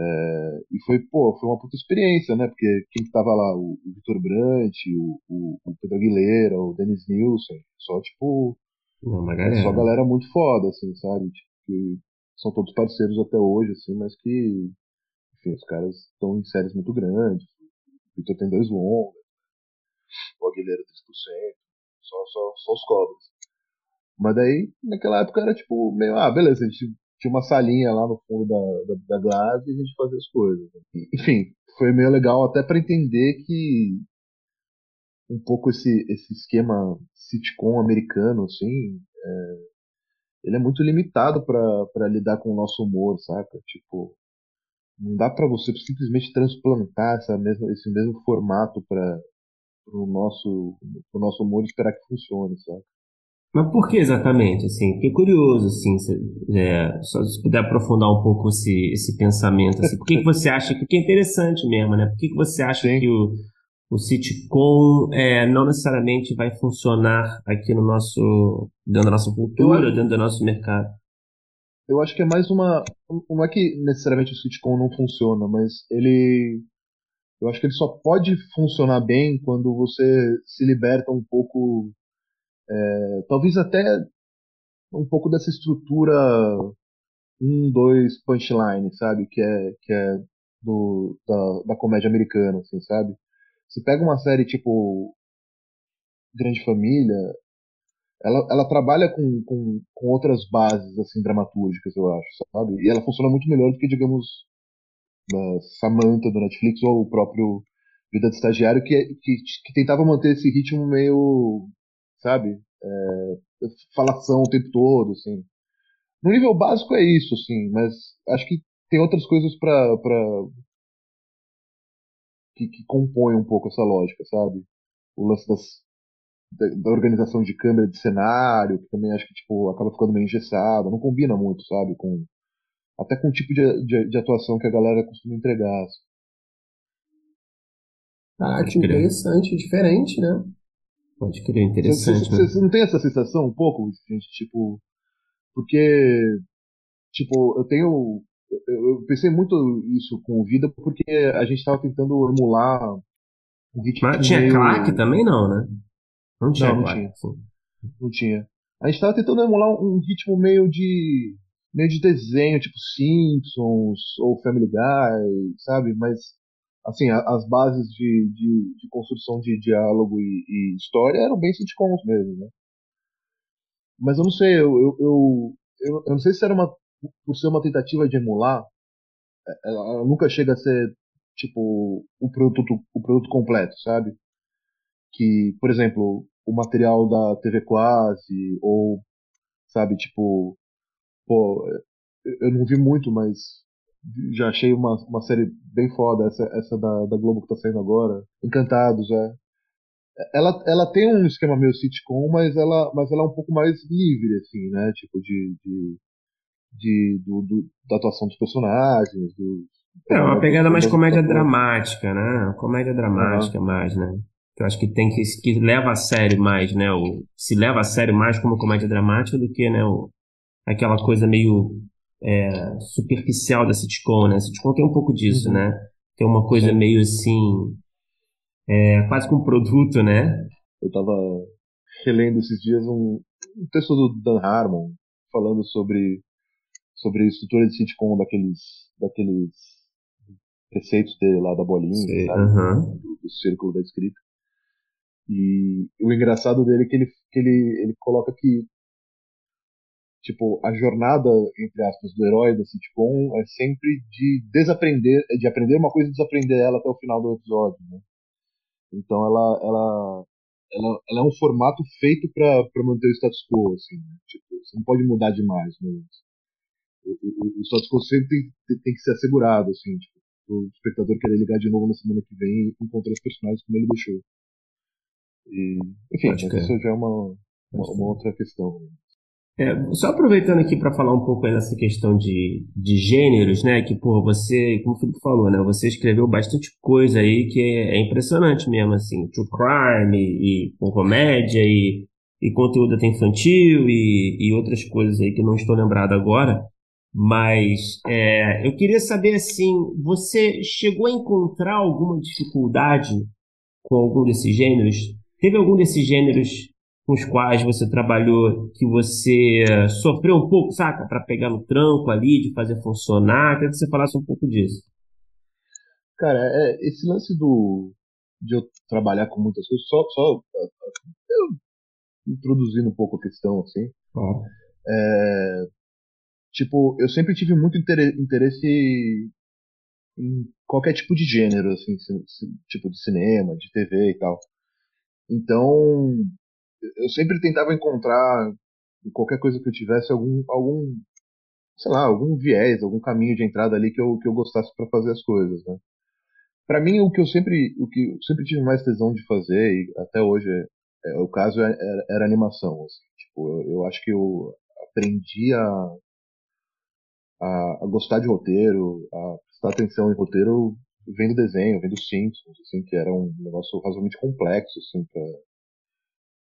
C: É, e foi, pô, foi uma puta experiência, né? Porque quem que tava lá? O, o Vitor Brandt, o, o, o, Pedro Aguilera, o Denis Nielsen, só tipo.
B: Uma galera.
C: Só galera muito foda, assim, sabe? Tipo, que são todos parceiros até hoje, assim, mas que. Enfim, os caras estão em séries muito grandes. Vitor tem dois longas, o Aguilera 3%, só, só, só os cobras. Mas daí, naquela época era tipo meio, ah, beleza, a gente tinha uma salinha lá no fundo da, da, da Glass e a gente fazia as coisas. Enfim, foi meio legal até para entender que um pouco esse, esse esquema sitcom americano, assim, é, ele é muito limitado para lidar com o nosso humor, saca? Tipo, não dá para você simplesmente transplantar essa mesma, esse mesmo formato para o nosso, pro nosso humor e esperar que funcione, sabe?
B: Mas por que exatamente? Assim, fiquei curioso, assim, se, é, só se puder aprofundar um pouco esse, esse pensamento. Assim, por que, que você acha que, que é interessante mesmo, né? Por que, que você acha Sim. que o, o sitcom é, não necessariamente vai funcionar aqui no nosso dentro da nossa cultura, dentro do nosso mercado?
C: Eu acho que é mais uma. Não é que necessariamente o sitcom não funciona, mas ele. Eu acho que ele só pode funcionar bem quando você se liberta um pouco. É, talvez até um pouco dessa estrutura um, dois punchline, sabe? Que é, que é do, da, da comédia americana, assim, sabe? Você pega uma série tipo Grande Família, ela, ela trabalha com, com, com outras bases assim dramatúrgicas, eu acho, sabe? E ela funciona muito melhor do que, digamos, a Samantha do Netflix ou o próprio Vida de Estagiário, que, que, que tentava manter esse ritmo meio, sabe? É, falação o tempo todo, assim. No nível básico é isso, assim, mas acho que tem outras coisas para que, que compõem um pouco essa lógica, sabe? O lance das, da, da, organização de câmera de cenário, que também acho que tipo, acaba ficando meio engessado, não combina muito, sabe? Com, até com o tipo de, de, de atuação que a galera costuma entregar. Assim.
A: Ah, que interessante, diferente, né?
B: Pode crer, interessante.
C: Você, você, né? não tem essa sensação um pouco, gente? Tipo, porque, tipo, eu tenho. Eu pensei muito isso com o Vida porque a gente estava tentando emular
B: um ritmo. Mas tinha meio... claque também, não, né?
C: Não tinha, não, não tinha. Não tinha. A gente estava tentando emular um ritmo meio de meio de desenho, tipo Simpsons ou Family Guy, sabe? Mas assim, as bases de, de, de, construção de diálogo e, e, história eram bem sitcoms mesmo, né? Mas eu não sei, eu, eu, eu, eu, eu não sei se era uma por ser uma tentativa de emular, é, ela nunca chega a ser tipo o produto o produto completo, sabe? que, por exemplo, o material da TV Quase, ou, sabe, tipo, pô, eu não vi muito, mas já achei uma, uma série bem foda, essa, essa da, da Globo que tá saindo agora. Encantados, é. Ela, ela tem um esquema meio sitcom, mas ela, mas ela é um pouco mais livre, assim, né? Tipo, de, de, de do, do, da atuação dos personagens, dos,
B: é, uma pegada mais comédia dramática, né? Comédia dramática uhum. mais, né? que eu acho que tem que, que leva a sério mais, né? O, se leva a sério mais como comédia dramática do que, né? O, aquela coisa meio é, superficial da sitcom, né? A sitcom tem um pouco disso, uhum. né? Tem uma coisa Sim. meio assim, é, quase como um produto, né?
C: Eu tava relendo esses dias um, um texto do Dan Harmon falando sobre sobre a estrutura de sitcom daqueles daqueles preceitos dele lá da bolinha, Sei, sabe? Uhum. Do, do círculo da escrita. E o engraçado dele é que ele, que ele, ele coloca que tipo, a jornada, entre aspas, do herói da sitcom é sempre de desaprender, de aprender uma coisa e desaprender ela até o final do episódio, né? Então ela, ela, ela, ela é um formato feito para manter o status quo, assim, né? Tipo, você não pode mudar demais, né? O, o, o status quo sempre tem, tem que ser assegurado, assim, tipo, o espectador querer ligar de novo na semana que vem e encontrar os personagens como ele deixou. E, enfim, mas isso já é uma, uma, uma outra questão.
B: É, só aproveitando aqui para falar um pouco dessa questão de, de gêneros, né? Que, pô, você, como o Felipe falou, né? Você escreveu bastante coisa aí que é, é impressionante mesmo, assim. True crime e, e com comédia e, e conteúdo até infantil e, e outras coisas aí que não estou lembrado agora. Mas é, eu queria saber, assim, você chegou a encontrar alguma dificuldade com algum desses gêneros? Teve algum desses gêneros com os quais você trabalhou que você sofreu um pouco, saca? Para pegar no tranco ali, de fazer funcionar? Queria que você falasse um pouco disso.
C: Cara, é, esse lance do de eu trabalhar com muitas coisas, só, só eu introduzindo um pouco a questão, assim.
B: Ah.
C: É, tipo, eu sempre tive muito interesse em qualquer tipo de gênero, assim, tipo de cinema, de TV e tal. Então, eu sempre tentava encontrar em qualquer coisa que eu tivesse algum algum sei lá, algum viés, algum caminho de entrada ali que eu que eu gostasse para fazer as coisas, né? Para mim o que eu sempre o que eu sempre tive mais tesão de fazer e até hoje é, é o caso é, era, era animação, assim. Tipo, eu, eu acho que eu aprendi a, a, a gostar de roteiro, a prestar atenção em roteiro vendo desenho, vendo Simpsons, assim, que era um negócio razoavelmente complexo, assim, pra,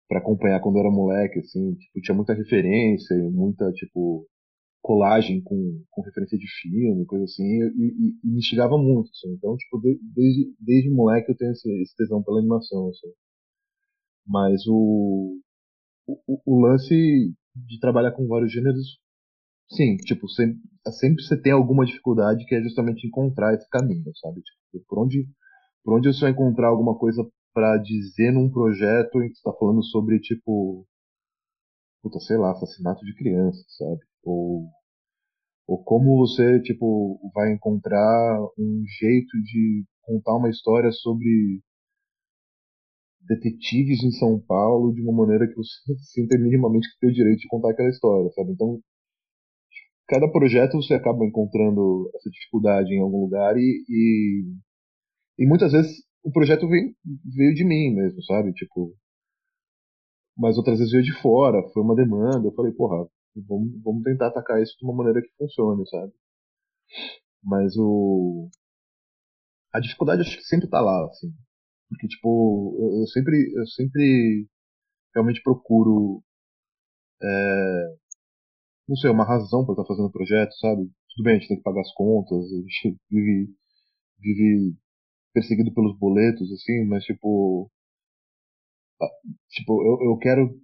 C: pra acompanhar quando era moleque, assim, tipo, tinha muita referência e muita, tipo, colagem com, com referência de filme, coisa assim, e, e, e me instigava muito, assim. Então, tipo, de, desde, desde moleque eu tenho esse, esse tesão pela animação, assim. Mas o, o, o lance de trabalhar com vários gêneros, sim, tipo, sempre, sempre você tem alguma dificuldade que é justamente encontrar esse caminho, sabe? Tipo, por onde, por onde você vai encontrar alguma coisa para dizer num projeto em que está falando sobre, tipo, puta, sei lá, assassinato de criança, sabe? Ou, ou como você, tipo, vai encontrar um jeito de contar uma história sobre detetives em São Paulo de uma maneira que você sinta minimamente que tem o direito de contar aquela história, sabe? Então, cada projeto você acaba encontrando essa dificuldade em algum lugar e, e, e muitas vezes o projeto veio, veio de mim mesmo, sabe? Tipo, mas outras vezes veio de fora, foi uma demanda. Eu falei, porra, vamos, vamos tentar atacar isso de uma maneira que funcione, sabe? Mas o. A dificuldade acho que sempre tá lá, assim. Porque, tipo, eu, eu sempre, eu sempre realmente procuro. É, não sei, uma razão para estar fazendo o projeto, sabe? Tudo bem, a gente tem que pagar as contas, a gente vive, vive perseguido pelos boletos, assim, mas, tipo, tipo, eu, eu quero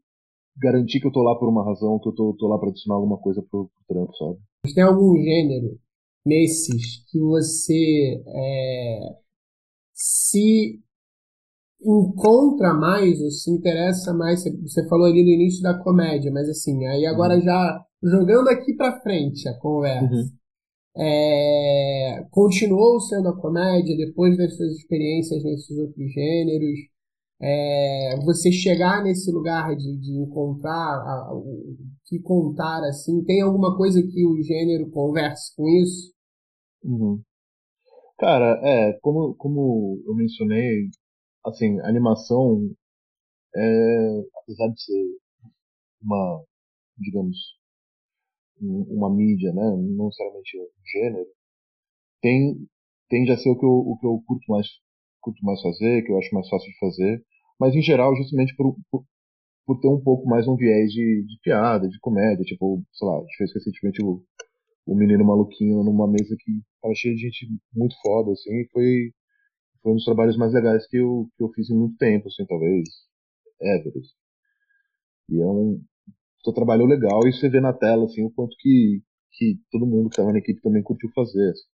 C: garantir que eu tô lá por uma razão, que eu tô, tô lá para adicionar alguma coisa pro, pro trampo, sabe?
A: Tem algum gênero nesses que você é, se encontra mais ou se interessa mais? Você falou ali no início da comédia, mas assim, aí agora uhum. já jogando aqui para frente a conversa. Uhum. É, continuou sendo a comédia depois das suas experiências nesses outros gêneros? É, você chegar nesse lugar de, de encontrar o que contar assim, tem alguma coisa que o gênero converse com isso?
C: Uhum. Cara, é, como, como eu mencionei, assim, animação, é, apesar de ser uma, digamos, uma mídia, né, não necessariamente um gênero, tem, tende a ser o que eu, o que eu curto mais curto mais fazer, que eu acho mais fácil de fazer, mas em geral justamente por, por, por ter um pouco mais um viés de, de, piada, de comédia, tipo, sei lá, a gente fez recentemente o, o Menino Maluquinho numa mesa que tava cheia de gente muito foda, assim, e foi, foi um dos trabalhos mais legais que eu, que eu fiz em muito tempo, assim, talvez, ever, assim. E é um, seu trabalho legal e você vê na tela, assim, o quanto que, que todo mundo que estava na equipe também curtiu fazer. Assim.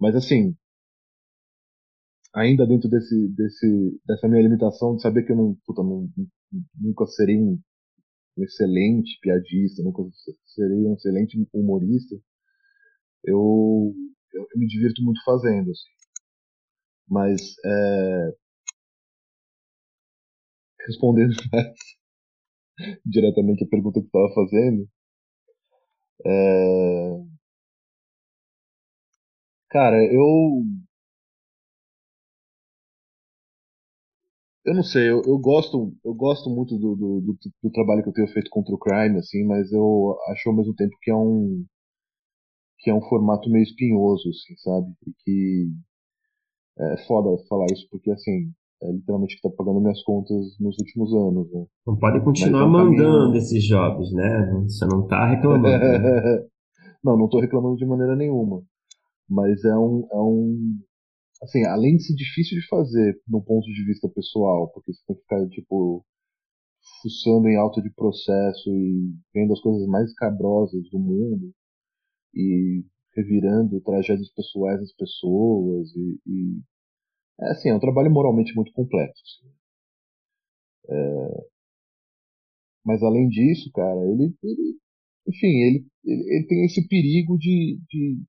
C: Mas, assim, ainda dentro desse, desse, dessa minha limitação de saber que eu não, puta, não, nunca serei um, um, excelente piadista, nunca serei um excelente humorista, eu, eu, eu me divirto muito fazendo, assim. Mas, é, respondendo diretamente a pergunta que estava fazendo, é, cara, eu Eu não sei, eu, eu gosto, eu gosto muito do, do, do, do, trabalho que eu tenho feito contra o crime, assim, mas eu acho ao mesmo tempo que é um que é um formato meio espinhoso, assim, sabe? E que é foda falar isso porque assim é literalmente que tá pagando minhas contas nos últimos anos, né?
B: Não pode continuar é mandando caminho... esses jobs, né? Você não tá reclamando. Né?
C: não, não tô reclamando de maneira nenhuma. Mas é um, é um assim, além de ser difícil de fazer no ponto de vista pessoal, porque você tem que ficar, tipo, fuçando em alto de processo e vendo as coisas mais cabrosas do mundo e revirando tragédias pessoais das pessoas e, e... é assim, é um trabalho moralmente muito complexo. Assim. É... Mas além disso, cara, ele, ele enfim, ele, ele, ele, tem esse perigo de, de,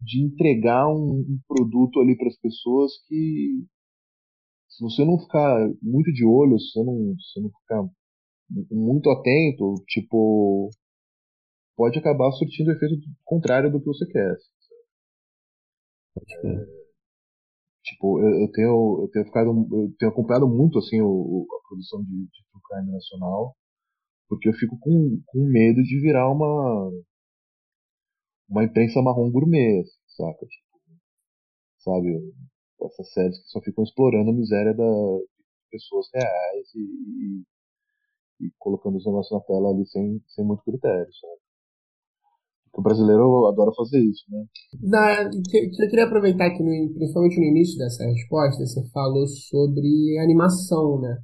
C: de entregar um, um produto ali para as pessoas que se você não ficar muito de olho, se você não, se você não ficar muito atento, tipo, pode acabar surtindo o efeito contrário do que você quer. É, tipo, eu, eu, tenho, eu tenho ficado, eu tenho acompanhado muito assim o, a produção de, de True Crime nacional, porque eu fico com, com medo de virar uma uma imprensa marrom gourmet, saca? Tipo, sabe? Essas séries que só ficam explorando a miséria da, de pessoas reais e, e, e colocando os negócios na tela ali sem, sem muito critério, sabe? Porque o brasileiro adora fazer isso, né?
A: Na, eu queria aproveitar que, no, principalmente no início dessa resposta, você falou sobre animação, né?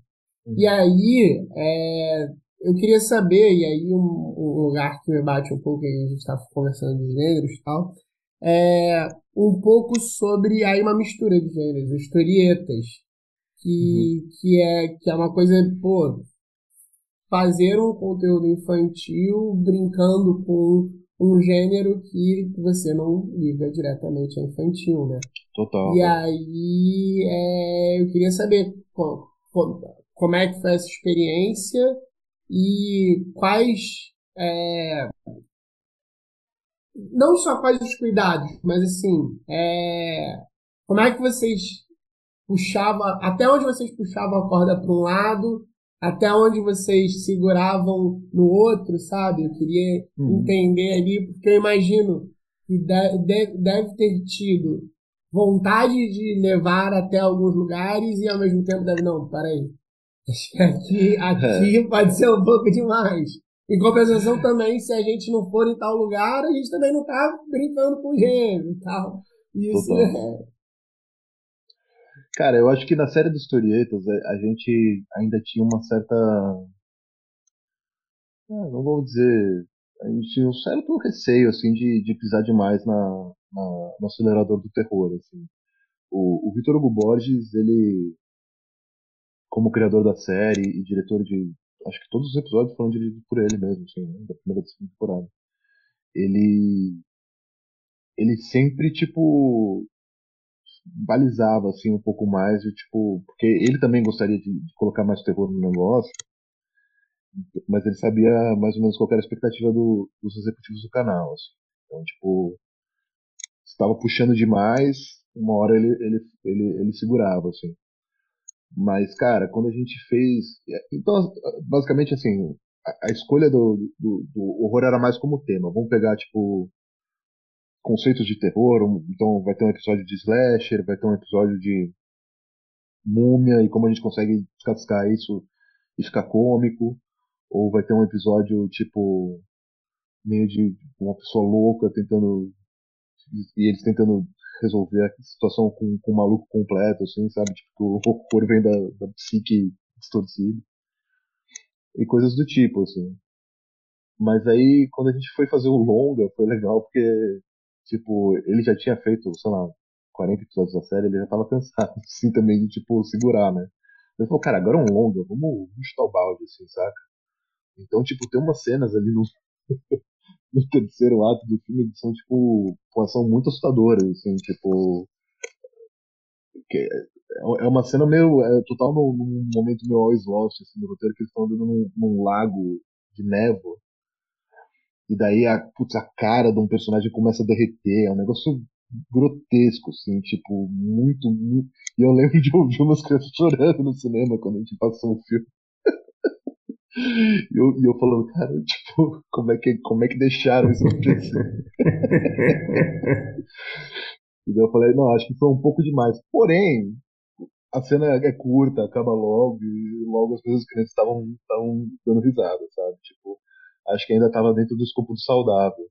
A: Uhum. E aí, é, eu queria saber, e aí um, um, lugar que me bate um pouco, a gente está conversando de gêneros e tal, é um pouco sobre aí uma mistura de gêneros, historietas, que, uhum. que, é, que é uma coisa, pô, fazer um conteúdo infantil brincando com um gênero que você não liga diretamente a infantil, né?
C: Total.
A: E aí é, eu queria saber como, como é que foi essa experiência e quais é, não só quais os cuidados, mas assim, é, como é que vocês puxavam, até onde vocês puxavam a corda para um lado, até onde vocês seguravam no outro, sabe? Eu queria uhum. entender ali, porque eu imagino que deve, deve ter tido vontade de levar até alguns lugares e ao mesmo tempo deve, não, peraí, aqui, aqui é. pode ser um pouco demais. Em compensação também, se a gente não for em tal lugar, a gente também não tá brincando com gênero e tal. Isso é...
C: Cara, eu acho que na série dos historietas é, a gente ainda tinha uma certa. Ah, não vou dizer. A gente tinha um certo receio assim de, de pisar demais na, na, no acelerador do terror. Assim. O, o Vitor Hugo Borges, ele como criador da série e diretor de. Acho que todos os episódios foram dirigidos por ele mesmo, assim, né, da primeira e segunda temporada. Ele. Ele sempre, tipo. Balizava, assim, um pouco mais, tipo. Porque ele também gostaria de, de colocar mais terror no negócio, mas ele sabia mais ou menos qual era a expectativa do, dos executivos do canal, assim. Então, tipo. Estava puxando demais, uma hora ele, ele, ele, ele segurava, assim. Mas, cara, quando a gente fez. Então, basicamente, assim, a, a escolha do, do, do, horror era mais como tema. Vamos pegar, tipo, conceitos de terror. Então, vai ter um episódio de slasher, vai ter um episódio de múmia e como a gente consegue descascar isso e ficar cômico. Ou vai ter um episódio, tipo, meio de uma pessoa louca tentando. E eles tentando resolver a situação com, com um maluco completo, assim, sabe? Tipo, que o horror vem da, da psique distorcida. E coisas do tipo, assim. Mas aí, quando a gente foi fazer o longa, foi legal porque, tipo, ele já tinha feito, sei lá, 40 episódios da série, ele já tava cansado, assim, também de, tipo, segurar, né? Ele falou, cara, agora é um longa, vamos, vamos chutar o balde, assim, saca? Então, tipo, tem umas cenas ali no, no terceiro ato do filme que são, tipo, são muito assustadoras, assim, tipo. É, é uma cena meio. É, total num momento meio always lost, assim, no roteiro, que eles estão andando num, num, lago de névoa. E daí a, putz, a cara de um personagem começa a derreter. É um negócio grotesco, assim, tipo, muito, muito. E eu lembro de ouvir umas crianças chorando no cinema quando a gente passou o filme. E eu, eu falando, cara, tipo, como é que, como é que deixaram isso acontecer? e daí eu falei, não, acho que foi um pouco demais. Porém, a cena é curta, acaba logo, e logo as pessoas crianças estavam dando risada, sabe? Tipo, acho que ainda estava dentro do escopo do saudável.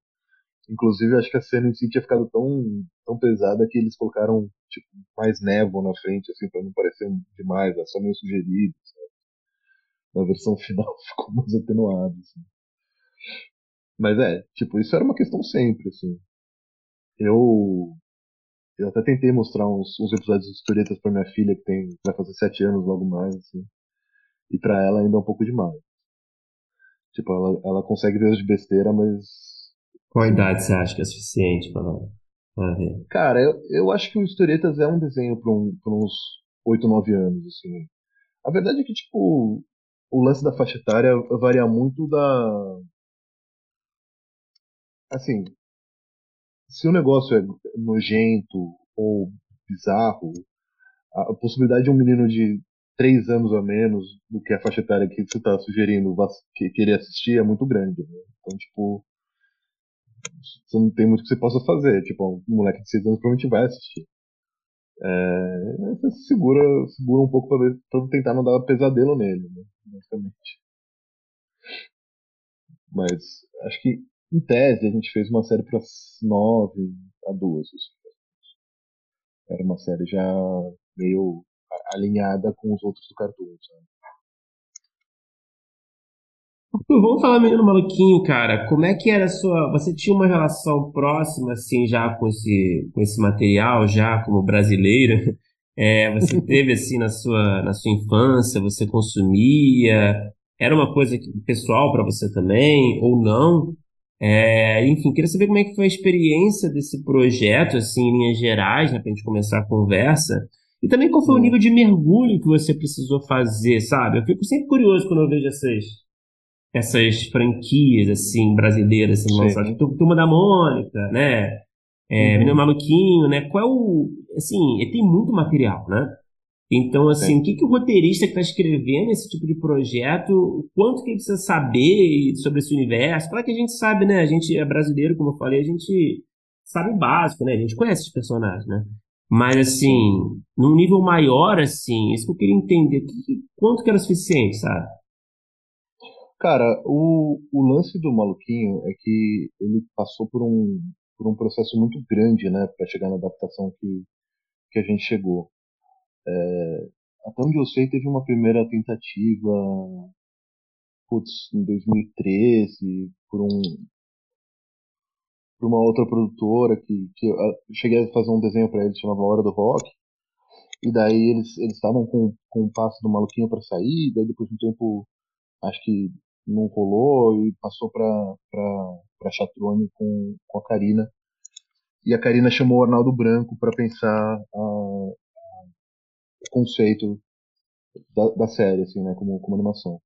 C: Inclusive, acho que a cena em si tinha ficado tão, tão pesada que eles colocaram, tipo, mais névoa na frente, assim, pra não parecer demais, é só meio sugerido, na versão final ficou mais atenuado, assim. Mas é, tipo, isso era uma questão sempre, assim. Eu. Eu até tentei mostrar uns, uns episódios de historietas pra minha filha, que tem, vai fazer sete anos logo mais, assim. E pra ela ainda é um pouco demais. Tipo, ela, ela consegue ver os de besteira, mas.
B: Qual idade você acha que é suficiente pra, pra ver?
C: Cara, eu, eu acho que o Historietas é um desenho pra, um, pra uns 8, 9 anos, assim. A verdade é que, tipo, o lance da faixa etária varia muito da. Assim, se o negócio é nojento ou bizarro, a possibilidade de um menino de 3 anos a menos do que a faixa etária que você está sugerindo que querer assistir é muito grande. Né? Então, tipo, você não tem muito que você possa fazer. Tipo, um moleque de 6 anos provavelmente vai assistir. É, você segura, segura um pouco para tentar não dar pesadelo nele, né? Basicamente. Mas acho que em tese a gente fez uma série para 9 a 2. Assim. Era uma série já meio alinhada com os outros do Cartoon, sabe?
B: Vamos falar meio no maluquinho, cara. Como é que era a sua. Você tinha uma relação próxima, assim, já com esse, com esse material, já como brasileiro? É, você teve, assim, na sua, na sua infância, você consumia? Era uma coisa pessoal para você também, ou não? É, enfim, queria saber como é que foi a experiência desse projeto, assim, em linhas gerais, né, pra gente começar a conversa. E também qual foi o hum. nível de mergulho que você precisou fazer, sabe? Eu fico sempre curioso quando eu vejo essas, essas franquias, assim, brasileiras sendo lançadas. Turma da Mônica, né? É, uhum. Menino Maluquinho, né? Qual é o... Assim, tem muito material, né? Então, assim, é. o que, que o roteirista que está escrevendo esse tipo de projeto, quanto que ele precisa saber sobre esse universo? Claro que a gente sabe, né? A gente é brasileiro, como eu falei, a gente sabe o básico, né? A gente conhece os personagens, né? Mas, assim, num nível maior, assim, isso que eu queria entender, que, quanto que era suficiente, sabe?
C: Cara, o, o lance do Maluquinho é que ele passou por um, por um processo muito grande, né, para chegar na adaptação que, que a gente chegou. É, até onde eu sei, teve uma primeira tentativa, putz, em 2013, por um por uma outra produtora que, que eu cheguei a fazer um desenho para eles chamava Hora do Rock e daí eles eles estavam com, com o passo do maluquinho para sair daí depois de um tempo acho que não rolou e passou para para Chatrone com, com a Karina e a Karina chamou o Arnaldo Branco para pensar a, conceito da, da série, assim, né, como, como animação.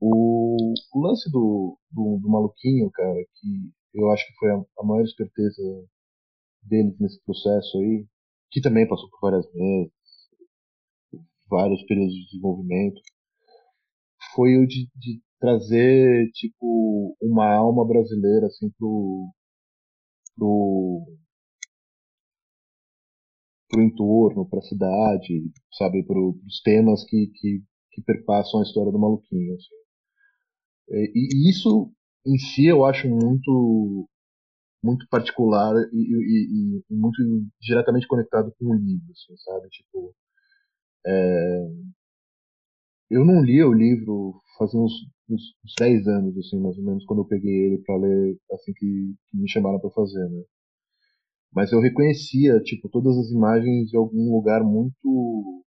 C: O, o lance do, do, do, maluquinho, cara, que eu acho que foi a, maior esperteza deles nesse processo aí, que também passou por várias mesas, vários períodos de desenvolvimento, foi o de, de trazer, tipo, uma alma brasileira, assim, pro, pro, para o entorno, para a cidade, sabe, para os temas que, que, que, perpassam a história do maluquinho. Assim. E, e, isso em si eu acho muito muito particular e, e, e muito diretamente conectado com o livro, assim, sabe? Tipo, é... eu não li o livro faz uns, uns, uns 10 anos, assim, mais ou menos, quando eu peguei ele para ler assim que, que me chamaram para fazer, né? mas eu reconhecia tipo todas as imagens de algum lugar muito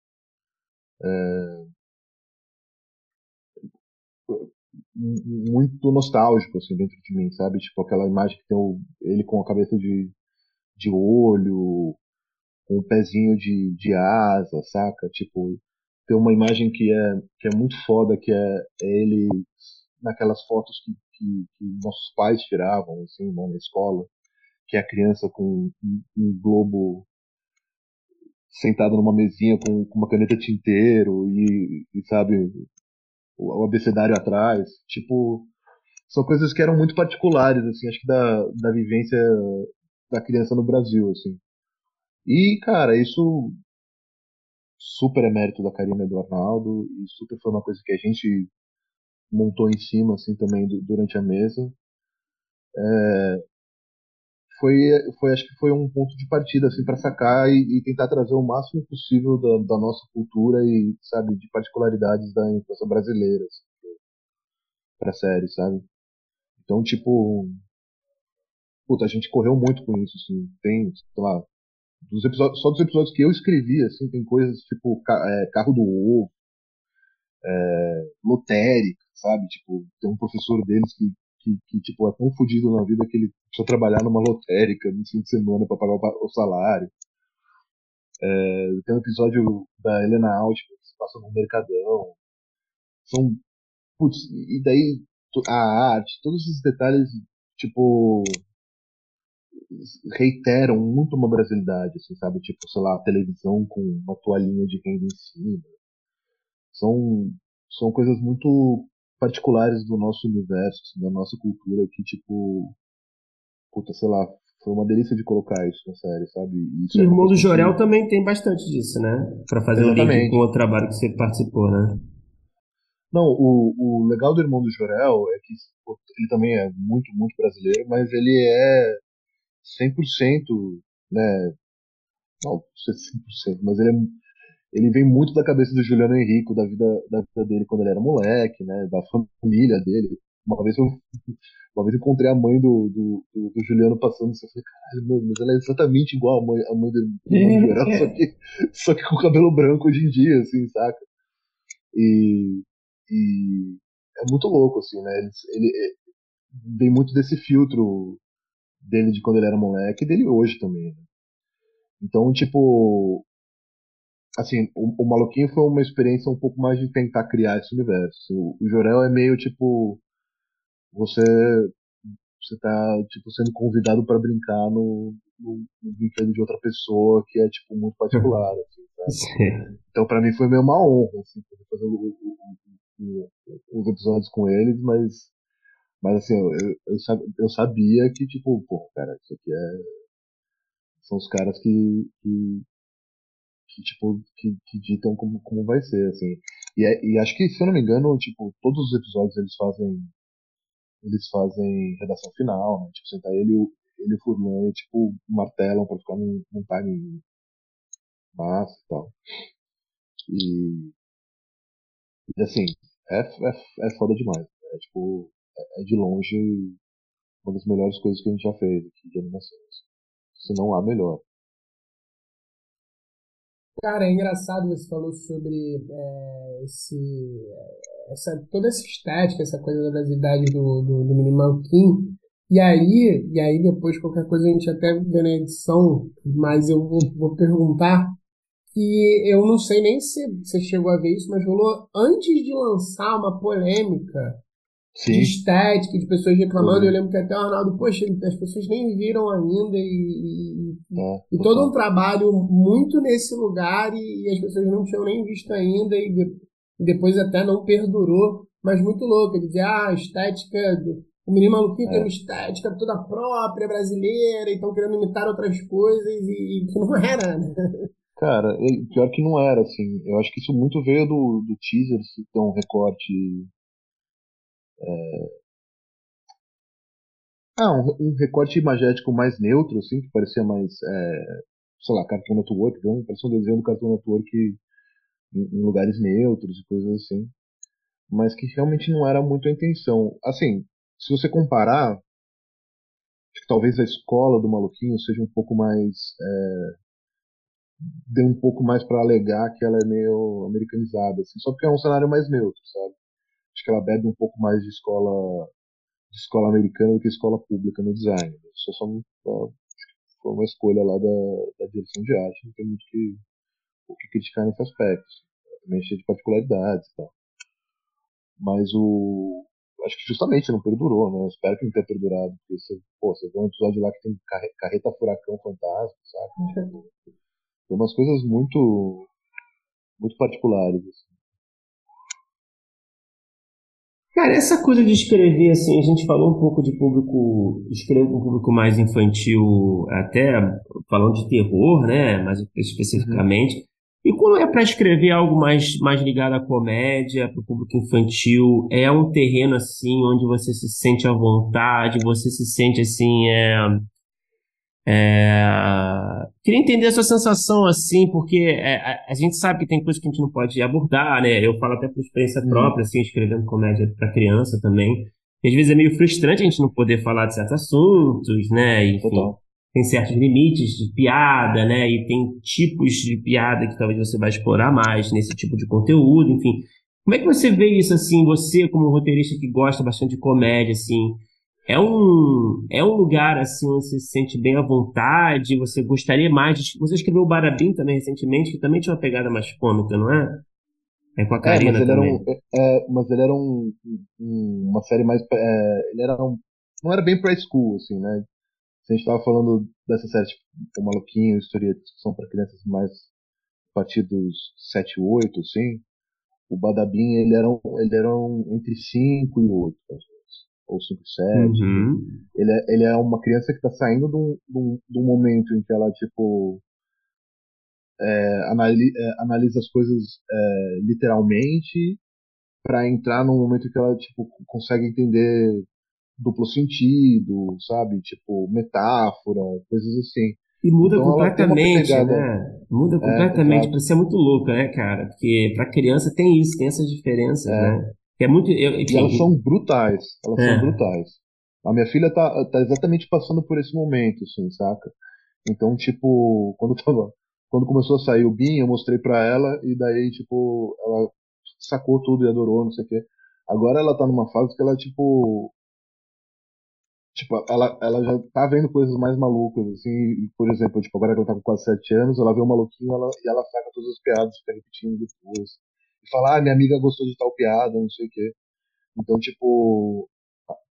C: é, muito nostálgico assim dentro de mim sabe? Tipo aquela imagem que tem o, ele com a cabeça de, de olho com um pezinho de, de asa saca? Tipo tem uma imagem que é que é muito foda que é, é ele naquelas fotos que, que, que nossos pais tiravam assim né, na escola que é a criança com um, um globo sentado numa mesinha com, com uma caneta tinteiro e, e, sabe o, abecedário atrás. Tipo são coisas que eram muito particulares assim acho que da, da vivência da criança no Brasil assim. E cara isso super é mérito da Karina e do Arnaldo e super foi uma coisa que a gente montou em cima assim também durante a mesa. É, foi, foi acho que foi um ponto de partida assim para sacar e, e, tentar trazer o máximo possível da, da, nossa cultura e sabe de particularidades da infância brasileira assim, para série sabe? Então tipo puta, a gente correu muito com isso assim tem sei lá dos episódios só dos episódios que eu escrevi assim tem coisas tipo é, carro do ovo é, lotérica sabe? Tipo tem um professor deles que que, que, tipo, é tão fodido na vida que ele precisa trabalhar numa lotérica no fim de semana para pagar o, salário. É, tem um episódio da Helena Alt, que se passa no Mercadão. São. Putz, e daí a arte, todos esses detalhes, tipo. reiteram muito uma brasilidade, assim, sabe? Tipo, sei lá, a televisão com uma toalhinha de renda em cima. São, são coisas muito particulares do nosso universo, da nossa cultura, que, tipo. Puta, sei lá, foi uma delícia de colocar isso na série, sabe? Isso
B: o é Irmão do Jorel também tem bastante disso, né? Pra fazer o um link com o trabalho que você participou, né?
C: Não, o, o legal do Irmão do Jorel é que ele também é muito, muito brasileiro, mas ele é 100%, né? Não, sei 100%, mas ele é ele vem muito da cabeça do Juliano Henrico, da vida, da vida dele quando ele era moleque, né? Da família dele. Uma vez eu, uma vez eu encontrei a mãe do, do, do, do Juliano passando e eu falei, caralho, meu, mas ela é exatamente igual a mãe, a mãe dele, só, que, só que com cabelo branco hoje em dia, assim, saca? E, e é muito louco, assim, né? Ele, ele, ele vem muito desse filtro dele de quando ele era moleque e dele hoje também, né? Então, tipo, assim, o, o Maluquinho foi uma experiência um pouco mais de tentar criar esse universo. O, o Jorel é meio tipo você você tá tipo sendo convidado para brincar no, no, no, brinquedo de outra pessoa que é tipo muito particular assim, então para mim foi meio uma honra assim fazer o, os episódios com eles mas mas assim eu, eu, eu sabia que tipo pô cara isso aqui é são os caras que, que que tipo que, que ditam como, como vai ser assim. E, é, e acho que se eu não me engano tipo todos os episódios eles fazem eles fazem redação final né? Tipo sentar ele ele e o Furlan e tipo martelam para ficar num, num time massa e tal. E, e assim é, é, é foda demais. É tipo é, é de longe uma das melhores coisas que a gente já fez aqui de animação se não há melhor
A: Cara, é engraçado você falou sobre é, esse, essa, toda essa estética, essa coisa da brasilidade do, do, do Minimal King. E aí, e aí depois qualquer coisa a gente até vê na edição, mas eu vou, vou perguntar que eu não sei nem se você chegou a ver isso, mas rolou antes de lançar uma polêmica Sim. de estética, de pessoas reclamando. Uhum. Eu lembro que até o Arnaldo, poxa, as pessoas nem viram ainda e, e, é, e todo um trabalho muito nesse lugar e, e, as pessoas não tinham nem visto ainda e, de, e depois até não perdurou, mas muito louco. Ele dizia, ah, a estética do, o menino maluquinho é. tem uma estética toda própria, brasileira, e estão querendo imitar outras coisas e, que não era, né?
C: Cara, pior que não era, assim. Eu acho que isso muito veio do, do teaser, se tem um recorte é... Ah, um, um, recorte imagético mais neutro, assim, que parecia mais, é, sei lá, Cartoon Network, então, parecia um desenho do Cartoon Network em, em, lugares neutros e coisas assim. Mas que realmente não era muito a intenção. Assim, se você comparar, acho que talvez a escola do Maluquinho seja um pouco mais. É, dê um pouco mais para alegar que ela é meio americanizada, assim, só porque é um cenário mais neutro, sabe? acho que ela bebe um pouco mais de escola escola americana do que escola pública no design. Isso é só uma, foi uma escolha lá da, da direção de arte, não tem muito que, o que criticar nesse aspecto. Também é cheio de particularidades e tal. Mas o. Acho que justamente não perdurou, né? Espero que não tenha perdurado, porque você, pô, você vê um episódio lá que tem carreta furacão fantasma, sabe? Uhum. Tipo, tem umas coisas muito. muito particulares. Assim.
B: Cara, essa coisa de escrever, assim, a gente falou um pouco de público, escrever com um público mais infantil, até falando de terror, né, mais especificamente. Uhum. E quando é para escrever algo mais, mais ligado à comédia, para o público infantil, é um terreno, assim, onde você se sente à vontade, você se sente, assim, é, é... Queria entender a sua sensação assim, porque é, a, a, gente sabe que tem coisas que a gente não pode abordar, né? Eu falo até por experiência uhum. própria, assim, escrevendo comédia para criança também. E às vezes é meio frustrante a gente não poder falar de certos assuntos, né? Enfim, Total. tem certos limites de piada, né? E tem tipos de piada que talvez você vai explorar mais nesse tipo de conteúdo, enfim. Como é que você vê isso, assim, você como roteirista que gosta bastante de comédia, assim, É um, é um lugar assim onde você se sente bem à vontade, você gostaria mais de... Você escreveu o Barabim também recentemente, que também tinha uma pegada mais cômica, não é? É com a
C: É,
B: Karina
C: mas ele era
B: também.
C: um, é, é, mas ele era um, um- uma série mais, é, ele era um, não era bem pra school, assim, né? Se a gente tava falando dessa série, tipo, o Maluquinho, Historietas, que são para crianças mais a partir dos 7, 8, assim, o Badabim, ele era, um, ele era um, entre 5 e 8, às vezes, ou 5 e 7.
B: Uhum.
C: Ele é, ele é uma criança que tá saindo de um, de um, de um momento em que ela, tipo, é, anali- é, analisa as coisas é, literalmente para entrar num momento que ela, tipo, consegue entender duplo sentido, sabe? Tipo, metáfora, coisas assim.
B: E muda
C: Então
B: completamente,
C: pegada.
B: né? Muda
C: É,
B: completamente.
C: exato.
B: Pra ser muito louco, né, cara? Porque pra criança tem isso, tem essas diferenças,
C: É.
B: né? É muito. Eu,
C: E
B: enfim,
C: elas são brutais. Elas
B: É.
C: são brutais. A minha filha tá, tá exatamente passando por esse momento, assim, saca? Então, tipo, quando tava. Quando começou a sair o Bin, eu mostrei pra ela e daí, tipo, ela sacou tudo e adorou, não sei o quê. Agora ela tá numa fase que ela, tipo. Tipo, ela, ela já tá vendo coisas mais malucas, assim, por exemplo, tipo, agora que ela tá com quase 7 anos, ela vê um maluquinho ela, e ela saca todas as piadas, fica repetindo depois. E fala, ah, minha amiga gostou de tal piada, não sei o quê. Então, tipo,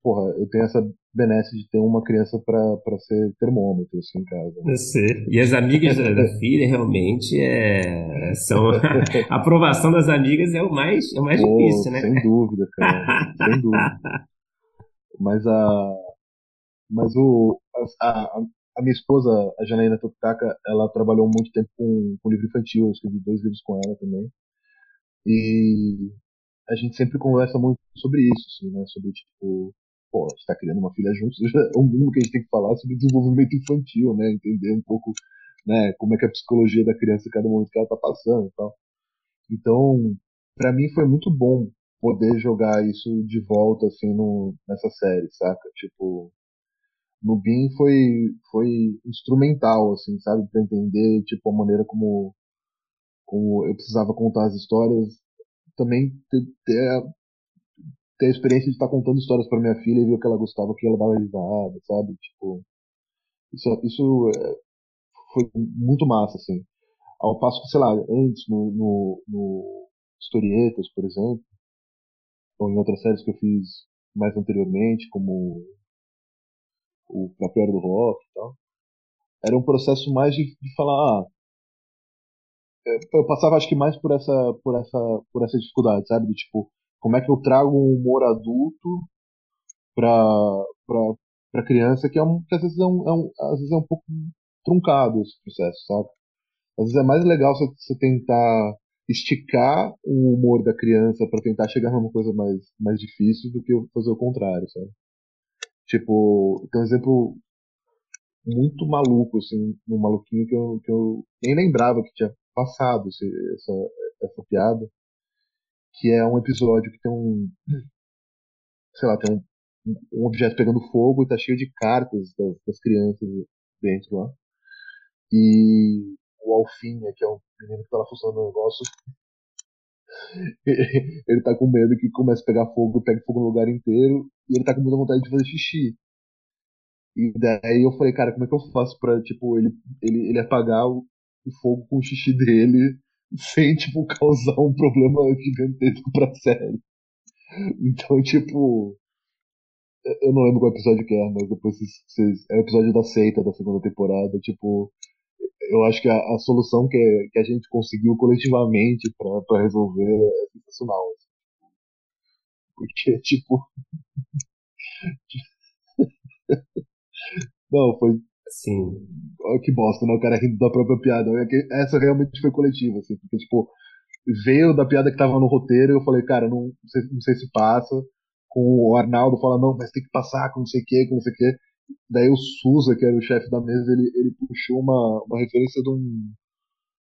C: porra, eu tenho essa benesse de ter uma criança pra, pra ser termômetro, assim, em casa. né?
B: eu sei. E as amigas da, da filha realmente é, são. A aprovação das amigas é o mais, é o mais
C: Pô,
B: difícil, né?
C: sem dúvida, cara, sem dúvida. Mas a, mas o, a, a, a minha esposa, a Janaína Tokitaka, ela trabalhou muito tempo com, com livro infantil, eu escrevi dois livros com ela também. E a gente sempre conversa muito sobre isso, assim, né? Sobre, tipo, pô, a gente tá criando uma filha juntos, já- o mínimo que a gente tem que falar é sobre desenvolvimento infantil, né? Entender um pouco, né, como é que é a psicologia da criança em cada momento que ela tá passando e tal. Então, pra mim foi muito bom poder jogar isso de volta, assim, no, nessa série, saca? Tipo, no BIM foi, foi instrumental, assim, sabe? Pra entender, tipo, a maneira como, como eu precisava contar as histórias. Também ter, a, ter a experiência de estar contando histórias pra minha filha e ver o que ela gostava, o que ela dava risada, sabe? Tipo, isso, isso é, foi muito massa, assim. Ao passo que, sei lá, antes, no, no, no Historietas, por exemplo, ou em outras séries que eu fiz mais anteriormente, como o próprio do Rock e tal, era um processo mais de, de falar, ah, eu passava acho que mais por essa, por essa, por essa dificuldade, sabe? Do tipo, como é que eu trago um humor adulto pra, pra criança, que, é um, que às, vezes é um, é um, às vezes é um pouco truncado esse processo, sabe? Às vezes é mais legal você, você tentar esticar o humor da criança para tentar chegar numa coisa mais, mais difícil do que fazer o contrário, sabe? Tipo, tem um exemplo muito maluco, assim, um maluquinho que eu, que eu nem lembrava que tinha passado esse, essa, essa piada, que é um episódio que tem um, sei lá, tem um, um objeto pegando fogo e tá cheio de cartas das, das crianças dentro lá. E o Alfinha, que é um menino que tá lá funcionando no negócio, ele tá com medo que comece a pegar fogo e pegue fogo no lugar inteiro, e ele tá com muita vontade de fazer xixi. E daí eu falei, cara, como é que eu faço pra, tipo, ele, ele, ele apagar o, o fogo com o xixi dele sem, tipo, causar um problema gigantesco pra série. Então, tipo, eu não lembro qual episódio que é, mas depois vocês, vocês- é o episódio da seita da segunda temporada, tipo, eu acho que a, a solução que, que a gente conseguiu coletivamente pra, pra resolver é sensacional. assim. Porque, tipo, não, foi,
B: Sim.
C: olha que bosta, né? O cara rindo da própria piada. Essa realmente foi coletiva, assim, porque, tipo, veio da piada que tava no roteiro e eu falei, cara, não sei, não sei se passa. Com o Arnaldo fala, não, mas tem que passar com não sei o que, com não sei o que. Daí o Suza, que era o chefe da mesa, ele, ele puxou uma, uma referência de um,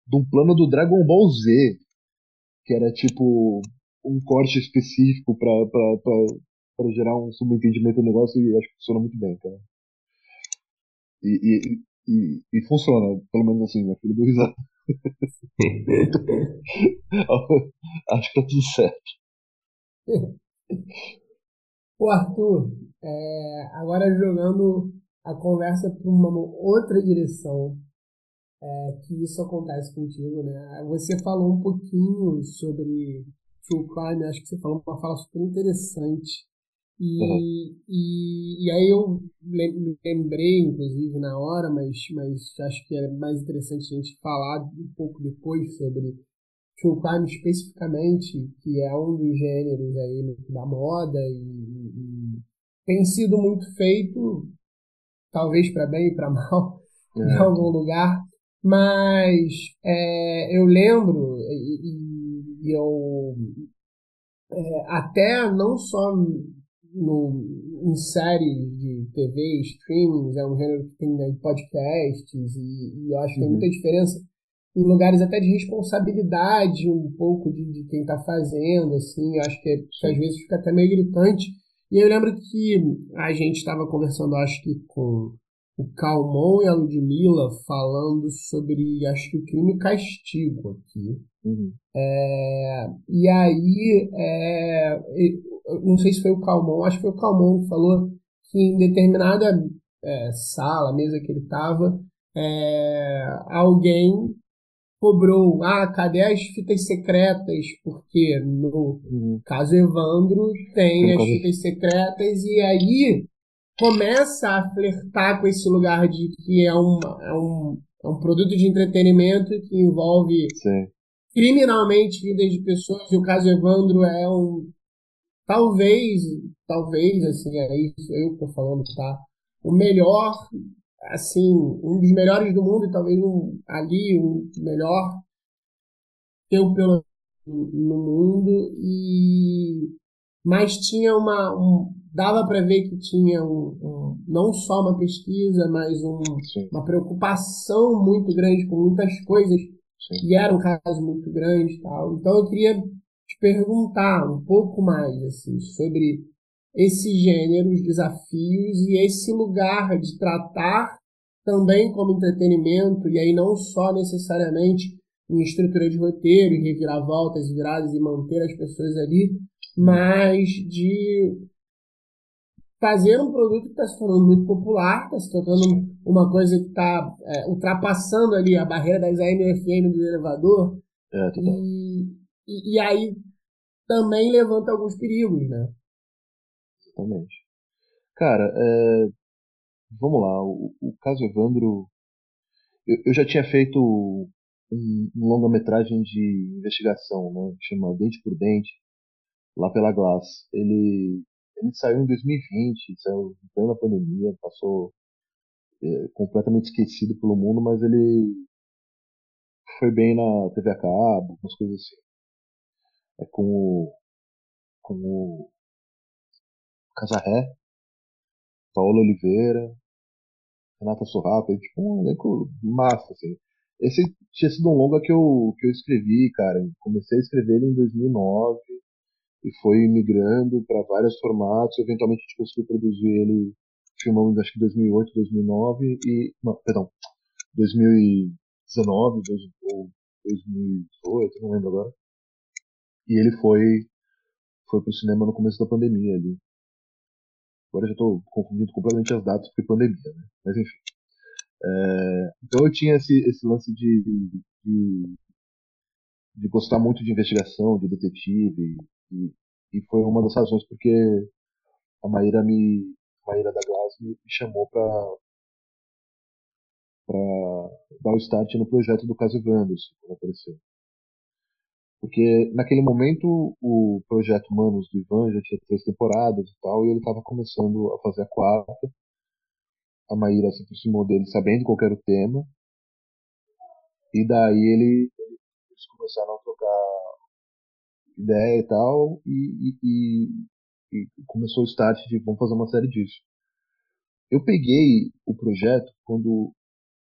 C: de um plano do Dragon Ball Z, que era tipo um corte específico pra gerar um subentendimento do negócio e acho que funciona muito bem, cara. E, e, e, e funciona, pelo menos assim, minha filha deu risada. acho que tá tudo certo.
A: Ô Arthur, é, agora jogando a conversa para uma outra direção, é, que isso acontece contigo, né? Você falou um pouquinho sobre True Crime, acho que você falou uma fala super interessante. E, uhum. e, e aí eu lembrei, inclusive, na hora, mas, mas acho que é mais interessante a gente falar um pouco depois sobre true crime especificamente, que é um dos gêneros aí da moda e, e tem sido muito feito, talvez para bem e para mal, é. em algum lugar, mas é, eu lembro e, e eu é, até não só no, em séries de TV, streamings, é um gênero que tem né, podcasts e, e eu acho que tem muita uhum. diferença em lugares até de responsabilidade um pouco de, de quem está fazendo, assim, eu acho que, é, que, às vezes fica até meio gritante. E eu lembro que a gente estava conversando, acho que com o Calmon e a Ludmilla falando sobre, acho que o crime castigo aqui. Uhum. É, e aí, é, não sei se foi o Calmon, acho que foi o Calmon que falou que em determinada é, sala, mesa que ele estava, é, alguém cobrou, ah, cadê as fitas secretas? Porque no uhum. caso Evandro tem as fitas secretas e aí começa a flertar com esse lugar de que é um, é um, é um produto de entretenimento que envolve Sim. criminalmente vidas de pessoas e o caso Evandro é um talvez, talvez, assim, é isso eu que tô falando, tá? O melhor assim, um dos melhores do mundo e talvez um, ali um melhor eu pelo no mundo e mas tinha uma um, dava para ver que tinha um, um, não só uma pesquisa mas um, uma preocupação muito grande com muitas coisas Sim. e era um caso muito grande tal então eu queria te perguntar um pouco mais assim sobre esse gênero, os desafios e esse lugar de tratar também como entretenimento, e aí não só necessariamente em estrutura de roteiro e reviravoltas e viradas e manter as pessoas ali, mas de fazer um produto que está se tornando muito popular, está se tornando uma coisa que está é, ultrapassando ali a barreira das AM e FM do elevador, é, e, e, e aí também levanta alguns perigos, né?
C: Exatamente. Cara, é, vamos lá. O, o caso Evandro. Eu, eu, já tinha feito um, um longa-metragem de investigação, né? Chama Dente por Dente, lá pela Glass. Ele, ele saiu em 2020, saiu em plena pandemia, passou é, completamente esquecido pelo mundo, mas ele foi bem na TV a cabo, umas coisas assim. É com o, com o Casarré, Paulo Oliveira, Renata Sorrata, tipo um elenco massa, assim. Esse tinha sido um longa que eu, que eu escrevi, cara. Comecei a escrever ele em 2009 e foi migrando para vários formatos. Eventualmente a gente conseguiu produzir ele, filmamos acho que 2008, 2009 e. Não, perdão, 2019 ou 2018, não lembro agora. E ele foi foi pro cinema no começo da pandemia ali. Agora já estou confundindo completamente as datas porque pandemia, né? Mas enfim. É, então eu tinha esse, esse lance de, de, de, gostar muito de investigação, de detetive, e, e foi uma das razões porque a Maíra me Maíra da Glass me, me chamou para para dar o start no projeto do caso Evanders, quando apareceu. Porque naquele momento o projeto Manos do Ivan já tinha três temporadas e tal, e ele estava começando a fazer a quarta. A Maíra se aproximou dele sabendo qual era o tema. E daí ele, eles começaram a trocar ideia e tal, e, e, e, começou o start de vamos fazer uma série disso. Eu peguei o projeto quando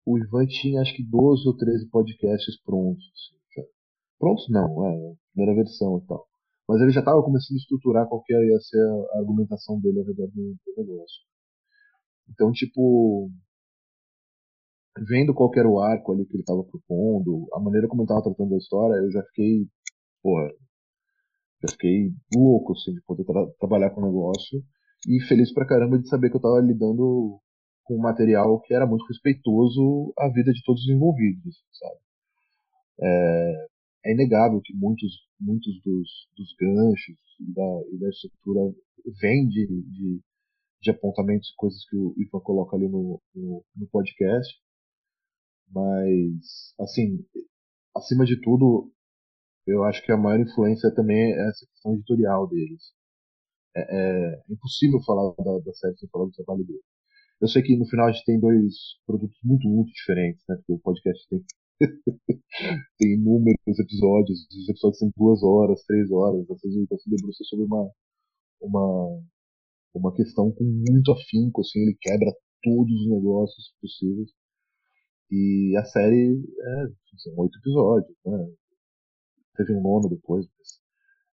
C: o Ivan tinha acho que 12 ou 13 podcasts prontos. Assim prontos não, é, primeira versão e tal. Mas ele já estava começando a estruturar qual que ia ser a argumentação dele ao redor do, do negócio. Então, tipo, vendo qual era o arco ali que ele estava propondo, a maneira como ele estava tratando a história, eu já fiquei, porra, Eu fiquei louco, assim, de poder tra trabalhar com o negócio e feliz pra caramba de saber que eu tava lidando com um material que era muito respeitoso à vida de todos os envolvidos, sabe? É, é inegável que muitos, muitos dos, dos ganchos e da, e da estrutura vêm de, de, de apontamentos e coisas que o Ivan coloca ali no, no, no podcast, mas, assim, acima de tudo, eu acho que a maior influência também é essa questão editorial deles. É, é impossível falar da, da série sem falar do trabalho deles. Eu sei que no final a gente tem dois produtos muito, muito diferentes, né? Porque o podcast tem, tem inúmeros episódios, os episódios têm duas horas, três horas, às vezes o se debruça sobre uma, uma, uma questão com muito afinco, assim, ele quebra todos os negócios possíveis. E a série é, são oito episódios, né? Teve um nono depois, mas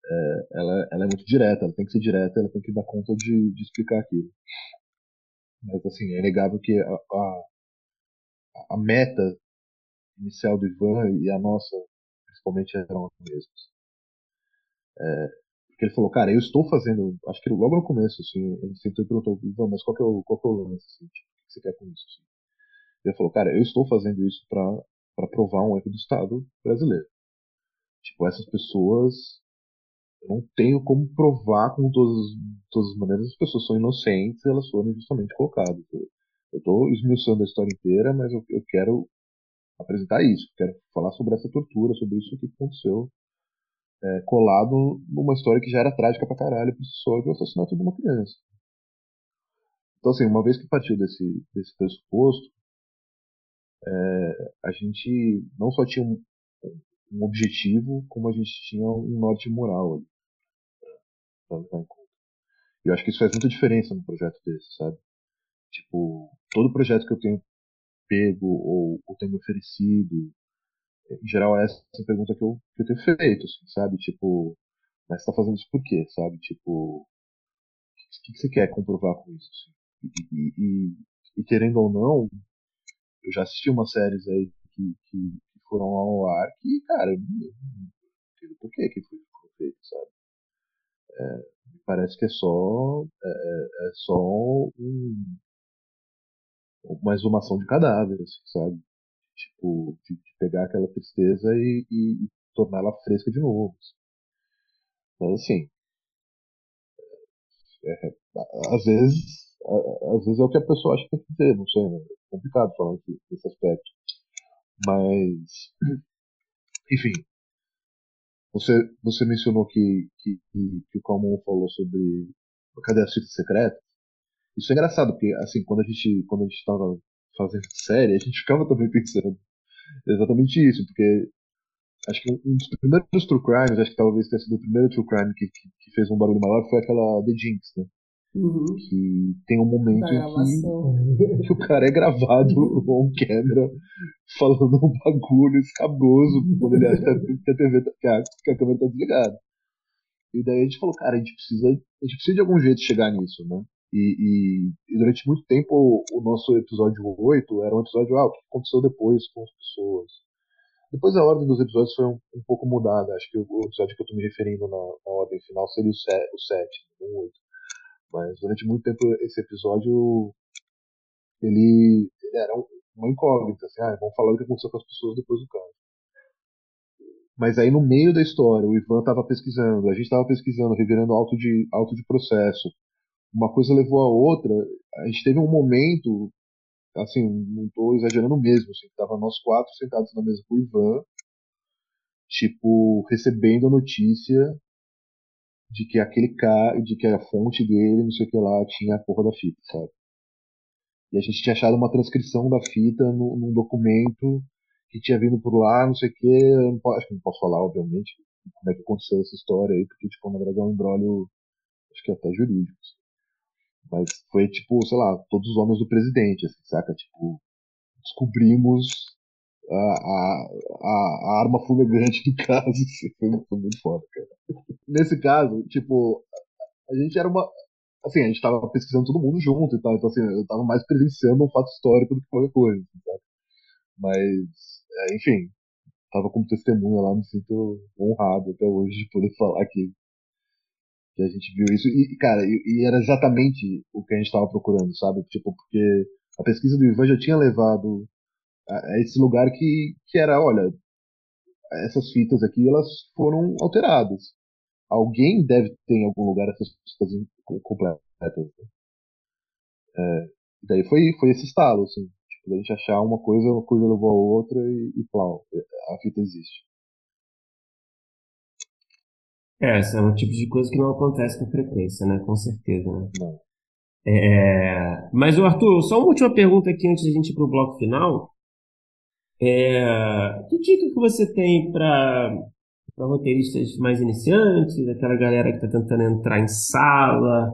C: é, ela, ela é muito direta, ela tem que ser direta, ela tem que dar conta de, de explicar aquilo. Mas assim, é inegável que a, a, a meta inicial do Ivan e a nossa, principalmente, eram as mesmas. É, porque ele falou, cara, eu estou fazendo, acho que logo no começo, assim, ele sentou e perguntou, Ivan, mas qual que é o, qual que é o lance, assim, tipo, o que você quer com isso? Assim? Ele falou, cara, eu estou fazendo isso para provar um erro do Estado brasileiro. Tipo, essas pessoas eu não tenho como provar com todas, todas as maneiras as pessoas são inocentes elas foram injustamente colocadas. Eu estou esmiuçando a história inteira, mas eu, eu quero apresentar isso, quero falar sobre essa tortura, sobre isso que aconteceu, é, colado numa história que já era trágica pra caralho por si só, é o assassinato de uma criança. Então, assim, uma vez que partiu desse, desse pressuposto, é, a gente não só tinha um, um objetivo, como a gente tinha um norte moral ali. Pra em conta. E eu acho que isso faz muita diferença num projeto desse, sabe? Tipo, todo projeto que eu tenho pego ou, ou tenho me oferecido, em geral é essa a pergunta que eu, que eu tenho feito, assim, sabe? Tipo, mas você tá fazendo isso por quê, sabe? Tipo, o que, que, você quer comprovar com isso? Assim? E, e, e, e, querendo ou não, eu já assisti umas séries aí que, que, foram ao ar que, cara, eu não entendo por que que foi, feito, sabe? É, me parece que é só é, é, é só um, uma exumação de cadáver, assim, sabe? Tipo, de, de, pegar aquela tristeza e, e, e torná-la fresca de novo. Assim. Mas assim, é, às vezes às vezes é o que a pessoa acha que tem que ter, não sei, né? É complicado falar desse aspecto. Mas, enfim, você, você mencionou que, que, que, que o Calmon falou sobre cadê as fitas secretas. Isso é engraçado, porque assim, quando a gente quando a gente estava fazendo série, a gente ficava também pensando exatamente isso, porque acho que um dos primeiros True Crimes, acho que talvez tenha sido o primeiro True Crime que, que, que fez um barulho maior, foi aquela The Jinx, né?
A: Uhum.
C: Que tem um momento em que, que, o cara é gravado on camera falando um bagulho escabroso quando ele acha que a, TV, tá, que a, que a câmera tá desligada. E daí a gente falou, cara, a gente precisa, a gente precisa de algum jeito chegar nisso, né? E, e, e, durante muito tempo o, nosso episódio 8 era um episódio, ah, o que aconteceu depois com as pessoas. Depois a ordem dos episódios foi um, um pouco mudada. Acho que o, episódio que eu tô me referindo na, na ordem final seria o 7, o 7 o 8. Mas durante muito tempo esse episódio ele, ele era uma incógnita, assim, ah, vamos falar o que aconteceu com as pessoas depois do caso. Mas aí no meio da história, o Ivan estava pesquisando, a gente estava pesquisando, revirando auto de, auto de processo. Uma coisa levou a outra. A gente teve um momento, assim, não estou exagerando mesmo, assim, tava nós quatro sentados na mesa com o Ivan, tipo, recebendo a notícia de que aquele cara, de que a fonte dele, não sei o que lá, tinha a porra da fita, sabe? E a gente tinha achado uma transcrição da fita no, num documento que tinha vindo por lá, não sei o que, acho que não posso falar, obviamente, como é que aconteceu essa história aí, porque, tipo, na verdade é um embrólio, acho que até jurídico. Assim. Mas foi, tipo, sei lá, todos os homens do presidente, assim, saca? Tipo, descobrimos a, a, a, arma fumegante do caso, assim, foi, foi muito foda, cara nesse caso, tipo, a gente era uma. Assim, a gente tava pesquisando todo mundo junto e tal, então assim, eu tava mais presenciando um fato histórico do que qualquer coisa, sabe? Mas, é, enfim, tava como testemunha lá, me sinto honrado até hoje de poder falar que que a gente viu isso. E, cara, e, e era exatamente o que a gente estava procurando, sabe? Tipo, porque a pesquisa do Ivan já tinha levado a, a esse lugar que, que era, olha, essas fitas aqui, elas foram alteradas. Alguém deve ter em algum lugar essas fitas completas. É, daí foi, foi esse estalo, assim. Tipo, a gente achar uma coisa, uma coisa levou a outra e, e plau, a fita existe.
B: É, esse é um tipo de coisa que não acontece com frequência, né? Com certeza, né?
C: Não.
B: É, mas, Arthur, só uma última pergunta aqui antes da gente ir para o bloco final. É, que dica que você tem para roteiristas mais iniciantes, aquela galera que está tentando entrar em sala,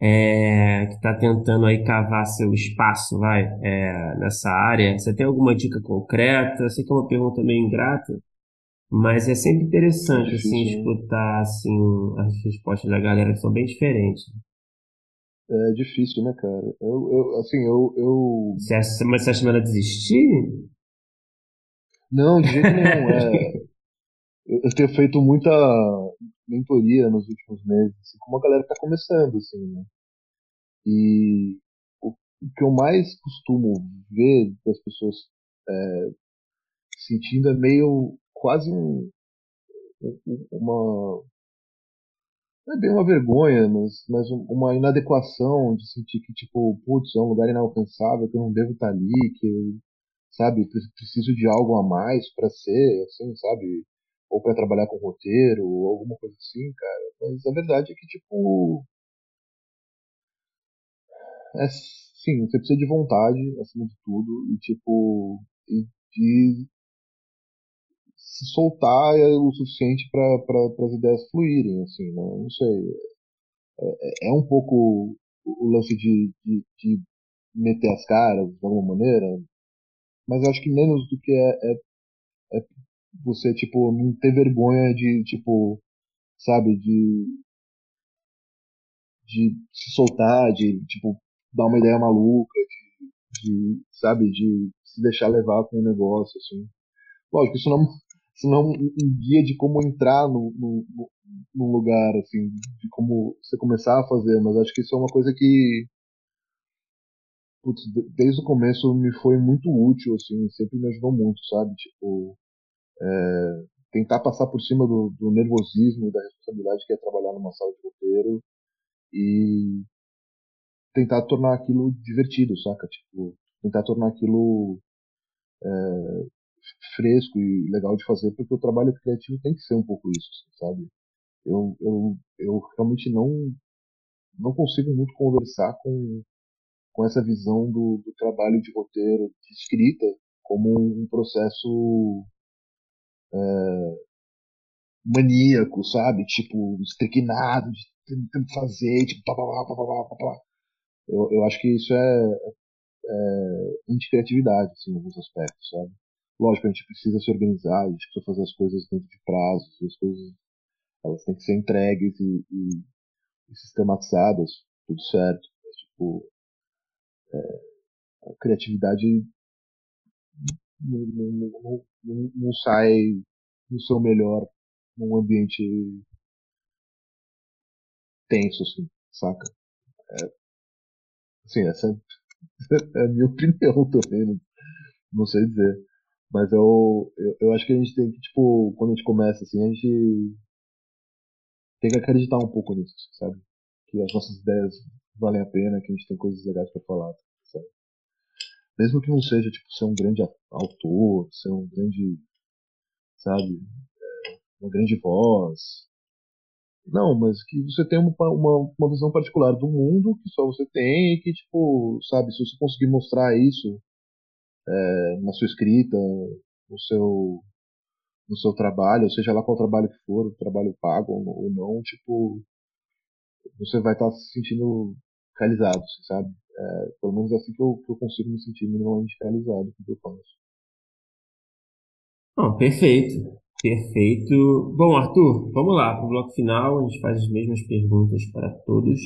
B: é, que está tentando aí cavar seu espaço, vai, é, nessa área? Você tem alguma dica concreta? Eu sei que é uma pergunta meio ingrata, mas é sempre interessante, assim, escutar, assim, as respostas da galera que são bem diferentes.
C: É difícil, né, cara? Eu, eu assim, eu, eu...
B: Você acha, mas você acha melhor desistir?
C: Não, de jeito nenhum. É, eu, eu tenho feito muita mentoria nos últimos meses, assim, com uma galera que tá começando, assim, né? E o, o que eu mais costumo ver das pessoas é, sentindo é meio quase um, uma não é bem uma vergonha, mas, mas uma inadequação de sentir que, tipo, putz, é um lugar inalcançável, que eu não devo estar ali, que eu, sabe, preciso de algo a mais para ser, assim, sabe? Ou para trabalhar com roteiro, ou alguma coisa assim, cara. Mas a verdade é que, tipo. É, sim, você precisa de vontade, acima de tudo, e, tipo. E de se soltar o suficiente para as ideias fluírem, assim, né? Não sei. É, é, é um pouco o lance de, de, de, meter as caras de alguma maneira, mas acho que menos do que é, é, é você, tipo, não ter vergonha de, tipo, sabe, de, de se soltar, de, tipo, dar uma ideia maluca, de, de sabe, de se deixar levar com o negócio, assim. Lógico, isso não, senão um guia de como entrar no, no, no, lugar, assim, de como você começar a fazer, mas acho que isso é uma coisa que putz, desde o começo me foi muito útil, assim, sempre me ajudou muito, sabe? Tipo, é, tentar passar por cima do, do nervosismo e da responsabilidade que é trabalhar numa sala de roteiro e tentar tornar aquilo divertido, saca? Tipo, tentar tornar aquilo é, fresco e legal de fazer, porque o trabalho criativo tem que ser um pouco isso, sabe? Eu, eu, eu realmente não, não consigo muito conversar com, com essa visão do, do trabalho de roteiro, de escrita, como um processo é, maníaco, sabe? Tipo, estriquinado, de tentando fazer, tipo, pá, pá, pá, pá, pá. Eu, eu acho que isso é, é anti-criatividade, assim, em alguns aspectos, sabe? Lógico, a gente precisa se organizar, a gente precisa fazer as coisas dentro de prazos, as coisas elas têm que ser entregues e, e, e sistematizadas, tudo certo. Mas, tipo, é, a criatividade não, não, não, não, sai no seu melhor num ambiente tenso, assim, saca? É, assim, essa é a minha opinião também, não, não sei dizer. Mas eu, eu, eu, acho que a gente tem que, tipo, quando a gente começa assim, a gente tem que acreditar um pouco nisso, sabe? Que as nossas ideias valem a pena, que a gente tem coisas legais para falar, sabe? Mesmo que não seja, tipo, ser um grande autor, ser um grande, sabe, é, uma grande voz. Não, mas que você tem uma, uma, uma visão particular do mundo que só você tem e que, tipo, sabe, se você conseguir mostrar isso é, na sua escrita, no seu, no seu trabalho, seja lá qual trabalho que for, trabalho pago ou não, tipo, você vai estar se sentindo realizado, sabe? É, pelo menos é assim que eu, que eu consigo me sentir minimamente realizado com o que eu faço.
B: Perfeito, perfeito. Bom, Arthur, vamos lá para o bloco final. A gente faz as mesmas perguntas para todos.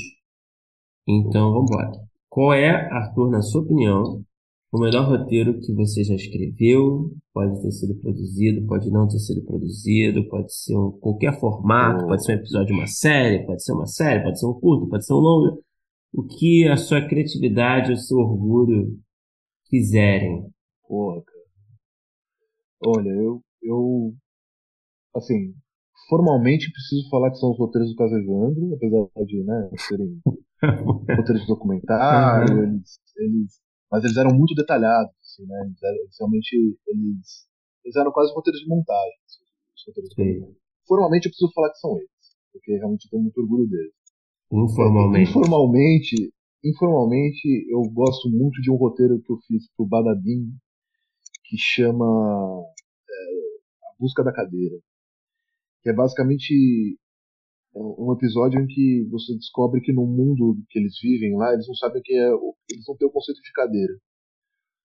B: Então, vamos embora. Qual é, Arthur, na sua opinião, O melhor roteiro que você já escreveu pode ter sido produzido, pode não ter sido produzido, pode ser um, qualquer formato, pode ser um episódio de uma série, pode ser uma série, pode ser um curto, pode ser um longo. O que a sua criatividade, o seu orgulho quiserem.
C: Porra, cara. Olha, eu, eu assim, formalmente preciso falar que são os roteiros do Caso Evandro, apesar de, né, serem roteiros de documentário, uhum. eles, eles, mas eles eram muito detalhados, assim, né, eles, eram, eles realmente, eles, eles eram quase roteiros de montagem, os roteiros de Formalmente eu preciso falar que são eles, porque realmente eu tenho muito orgulho deles.
B: Informalmente.
C: Informalmente, informalmente eu gosto muito de um roteiro que eu fiz pro Badabim, que chama é, A Busca da Cadeira que é basicamente um episódio em que você descobre que no mundo que eles vivem lá, eles não sabem que é, eles não têm o conceito de cadeira.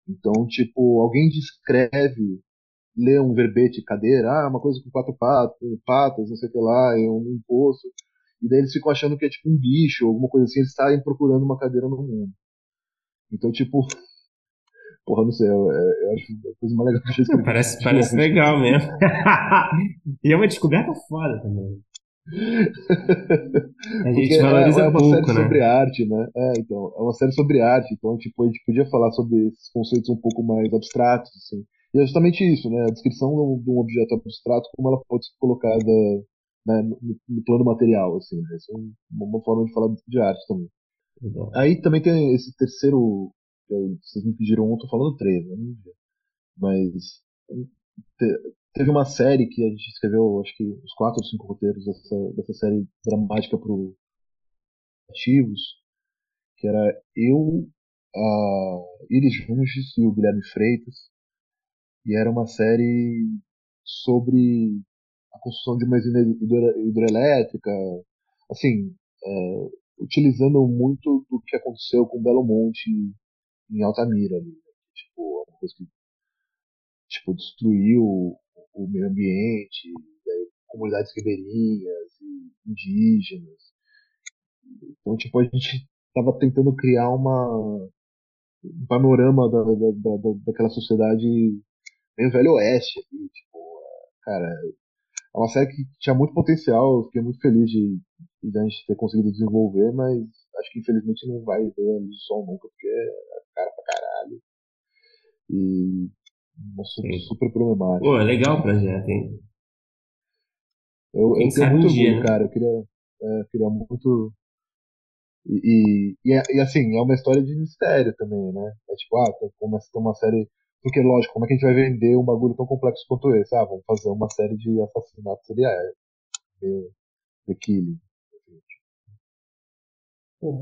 C: Então, tipo, alguém descreve, lê um verbete cadeira, ah, uma coisa com quatro patas, patas, não sei o que lá, é um, poço, e daí eles ficam achando que é tipo um bicho, alguma coisa assim, eles estarem procurando uma cadeira no mundo. Então, tipo, Porra, não sei, eu, é, eu acho a coisa mais legal que eu já escrevi.
B: Parece, parece legal mesmo. e é uma descoberta foda também. A gente Porque valoriza é, é uma pouco,
C: série
B: né?
C: sobre arte, né? É, então, é uma série sobre arte, então tipo, a gente podia falar sobre esses conceitos um pouco mais abstratos, assim. E é justamente isso, né? A descrição de um objeto abstrato, como ela pode ser colocada né, no, no plano material, assim, né? Isso é uma, forma de falar de arte também. Aí também tem esse terceiro vocês me pediram um, eu tô falando três, né? Mas teve uma série que a gente escreveu, acho que os quatro ou cinco roteiros dessa, dessa série dramática pro ativos, que era eu, a Iris Junges e o Guilherme Freitas, e era uma série sobre a construção de uma usina hidroelétrica, assim, é, utilizando muito do que aconteceu com Belo Monte em Altamira ali. Né? Tipo, uma coisa que tipo, destruiu o, meio ambiente, né? comunidades ribeirinhas indígenas. Então, tipo, a gente estava tentando criar uma, um panorama da, da, da, daquela sociedade meio velho oeste. Tipo, cara, é uma série que tinha muito potencial, eu fiquei muito feliz de, de a gente ter conseguido desenvolver, mas acho que infelizmente não vai ver a luz do sol nunca, porque cara pra caralho. E Sim. super problemático.
B: Pô, é legal o projeto, hein?
C: Eu, eu tenho muito orgulho, né? cara. Eu queria, é, queria muito. E, e, e, assim, é uma história de mistério também, né? É tipo, ah, começa a ter uma série. Porque, lógico, como é que a gente vai vender um bagulho tão complexo quanto esse? Ah, vamos fazer uma série de assassinatos seriais. É, meio The Killing.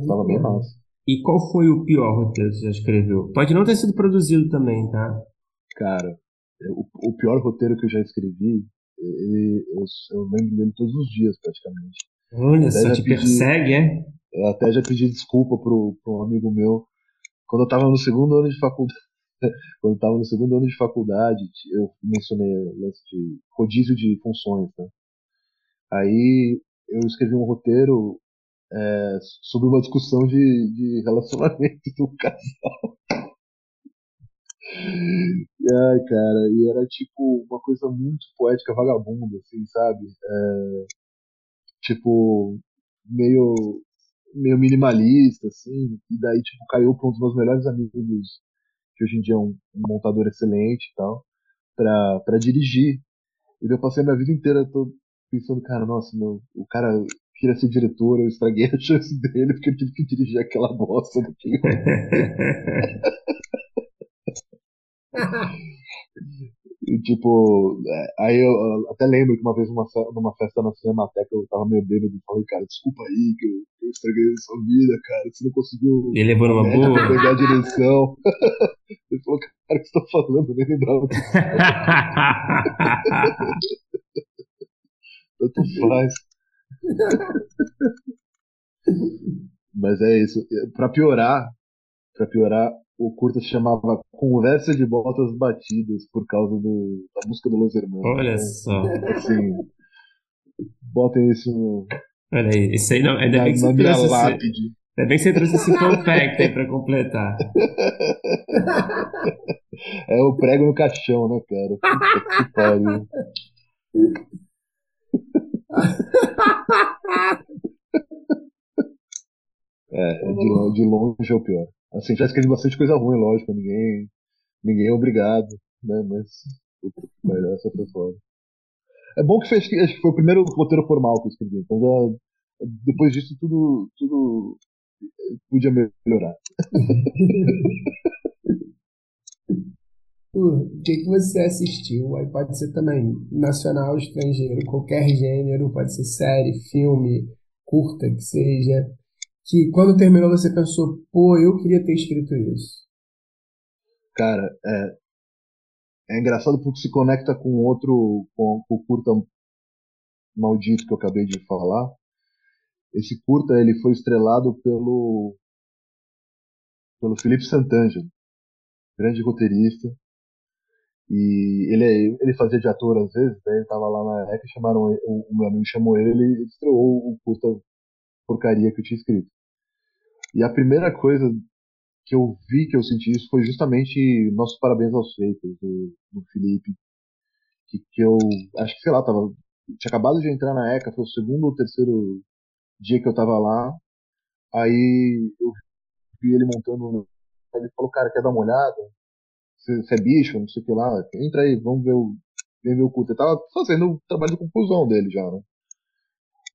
C: Tava bem massa.
B: E qual foi o pior roteiro que você já escreveu? Pode não ter sido produzido também, tá?
C: Cara, o, o pior roteiro que eu já escrevi, ele, eu, eu lembro dele todos os dias, praticamente.
B: Olha, só te pedi, persegue, é?
C: Eu até já pedi desculpa pro, pro um amigo meu. Quando eu tava no segundo ano de faculdade, quando eu tava no segundo ano de faculdade, eu mencionei o lance de rodízio de funções, né? Aí eu escrevi um roteiro é, sobre uma discussão de, de relacionamento do casal. Ai, cara, e era tipo uma coisa muito poética, vagabunda, assim, sabe? É, tipo, meio, meio minimalista, assim, e daí, tipo, caiu para um dos meus melhores amigos, que hoje em dia é um, um montador excelente e tal, pra, pra dirigir. E eu passei a minha vida inteira tô pensando, cara, nossa, meu, o cara queria ser diretor, eu estraguei a chance dele porque eu tive que dirigir aquela bosta daquele. e tipo, é, aí eu até lembro que uma vez numa, numa festa na Cinemateca eu tava meio bêbado e falei, cara, desculpa aí que eu, eu estraguei a sua vida, cara, você não conseguiu.
B: Ele levou numa boa.
C: pegar a direção. Ele falou, cara, o que você tá falando? Eu nem lembrava. Tanto faz. Mas é isso. Para piorar, para piorar, o curta se chamava Conversa de Botas Batidas por causa do, da música do Los Hermanos.
B: Olha só.
C: Assim, botem isso no.
B: Olha aí, isso aí não. Ainda
C: na,
B: bem que
C: lápide.
B: Ainda bem que você trouxe esse fact aí pra completar.
C: É o prego no caixão, né, cara? Puta que pariu. É, de, de longe é o pior. Assim, já escrevi bastante coisa ruim, lógico, ninguém, ninguém é obrigado, né? Mas puta que essa foda. É bom que fez, acho que foi o primeiro roteiro formal que eu escrevi, então já depois disso tudo, tudo podia melhorar.
A: O que que você assistiu? Aí pode ser também nacional, estrangeiro, qualquer gênero, pode ser série, filme, curta que seja, que quando terminou você pensou, pô, eu queria ter escrito isso.
C: Cara, é, é engraçado porque se conecta com outro, com, o curta maldito que eu acabei de falar. Esse curta ele foi estrelado pelo pelo Felipe Santangelo, grande roteirista. E ele, ele fazia de ator às vezes, daí ele tava lá na ECA, chamaram o, o meu amigo chamou ele, ele estreou o curta porcaria que eu tinha escrito. E a primeira coisa que eu vi, que eu senti isso, foi justamente nossos parabéns aos feitos do, do Felipe. Que, que eu acho que, sei lá, tava, tinha acabado de entrar na ECA, foi o segundo ou terceiro dia que eu tava lá. Aí eu vi ele montando. Ele falou, cara, quer dar uma olhada? Você é bicho, não sei o que lá. Entra aí, vamos ver o, vem ver o curto. Ele tava fazendo o trabalho de conclusão dele já, né?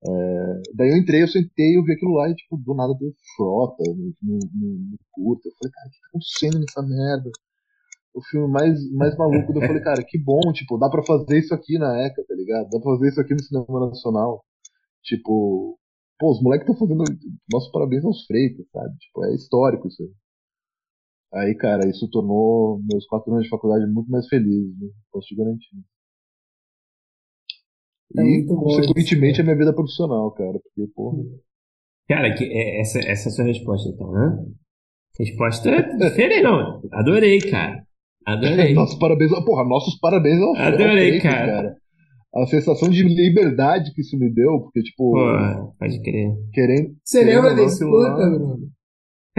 C: É, daí eu entrei, eu sentei, eu vi aquilo lá e, tipo, do nada deu frota no, no, no, curto. Eu falei, cara, o que tá acontecendo nessa merda? O filme mais, mais maluco. Eu falei, cara, que bom, tipo, dá pra fazer isso aqui na ECA, tá ligado? Dá pra fazer isso aqui no cinema nacional. Tipo, pô, os moleques estão fazendo nossos parabéns aos Freitas, sabe? Tipo, é histórico isso aí. Aí, cara, isso tornou meus quatro anos de faculdade muito mais felizes, né? Posso te garantir.
A: É
C: e, consequentemente,
A: isso,
C: a minha vida profissional, cara. Porque, porra.
B: Cara, que, é- essa, essa é a sua resposta, então, né? Resposta diferente, não. Adorei, cara. Adorei.
C: Nossos parabéns, porra, nossos parabéns ao ao
B: Adorei,
C: Freitas,
B: cara.
C: A sensação de liberdade que isso me deu, porque, tipo,
B: Pô, pode crer.
C: querendo.
A: Você
C: querendo
A: lembra desse Bruno?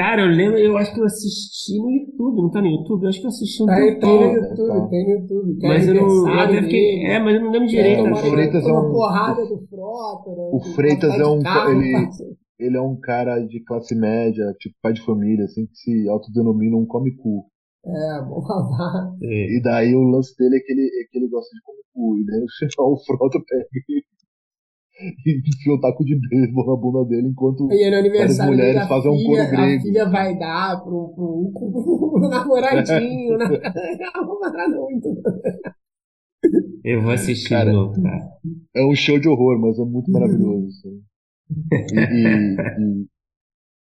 B: Cara, eu lembro, eu acho que eu assisti no YouTube, não tá no YouTube? Eu acho que eu assisti um
A: Tá,
B: tempão.
A: tem no
C: tá.
A: YouTube, tem no YouTube. é
B: Mas eu não. Eu até fiquei. É, mas eu não lembro
C: É,
B: direito.
C: o
A: Toma-
B: assim.
C: Freitas é um-
A: porrada do Frota, né?
C: o Freitas
A: Vai
C: é um
A: carro,
C: ele-
A: parceiro.
C: Ele é um cara de classe média, tipo pai de família, assim, que se autodenomina um come cu.
A: É, bom.
B: É.
C: E daí o lance dele é que ele, é que ele gosta de comer cu. E daí no final o Frota pega e e enfia o taco de beisebol na bunda dele enquanto.
A: E aniversário
C: mulheres fazem um
A: filha,
C: coro grego.
A: A filha vai dar pro, pro, pro, pro namoradinho, né? É uma parada muito...
B: Eu vou assistir
C: Cara,
B: de novo, cara.
C: É um show de horror, mas é muito maravilhoso. Assim. E, e- e-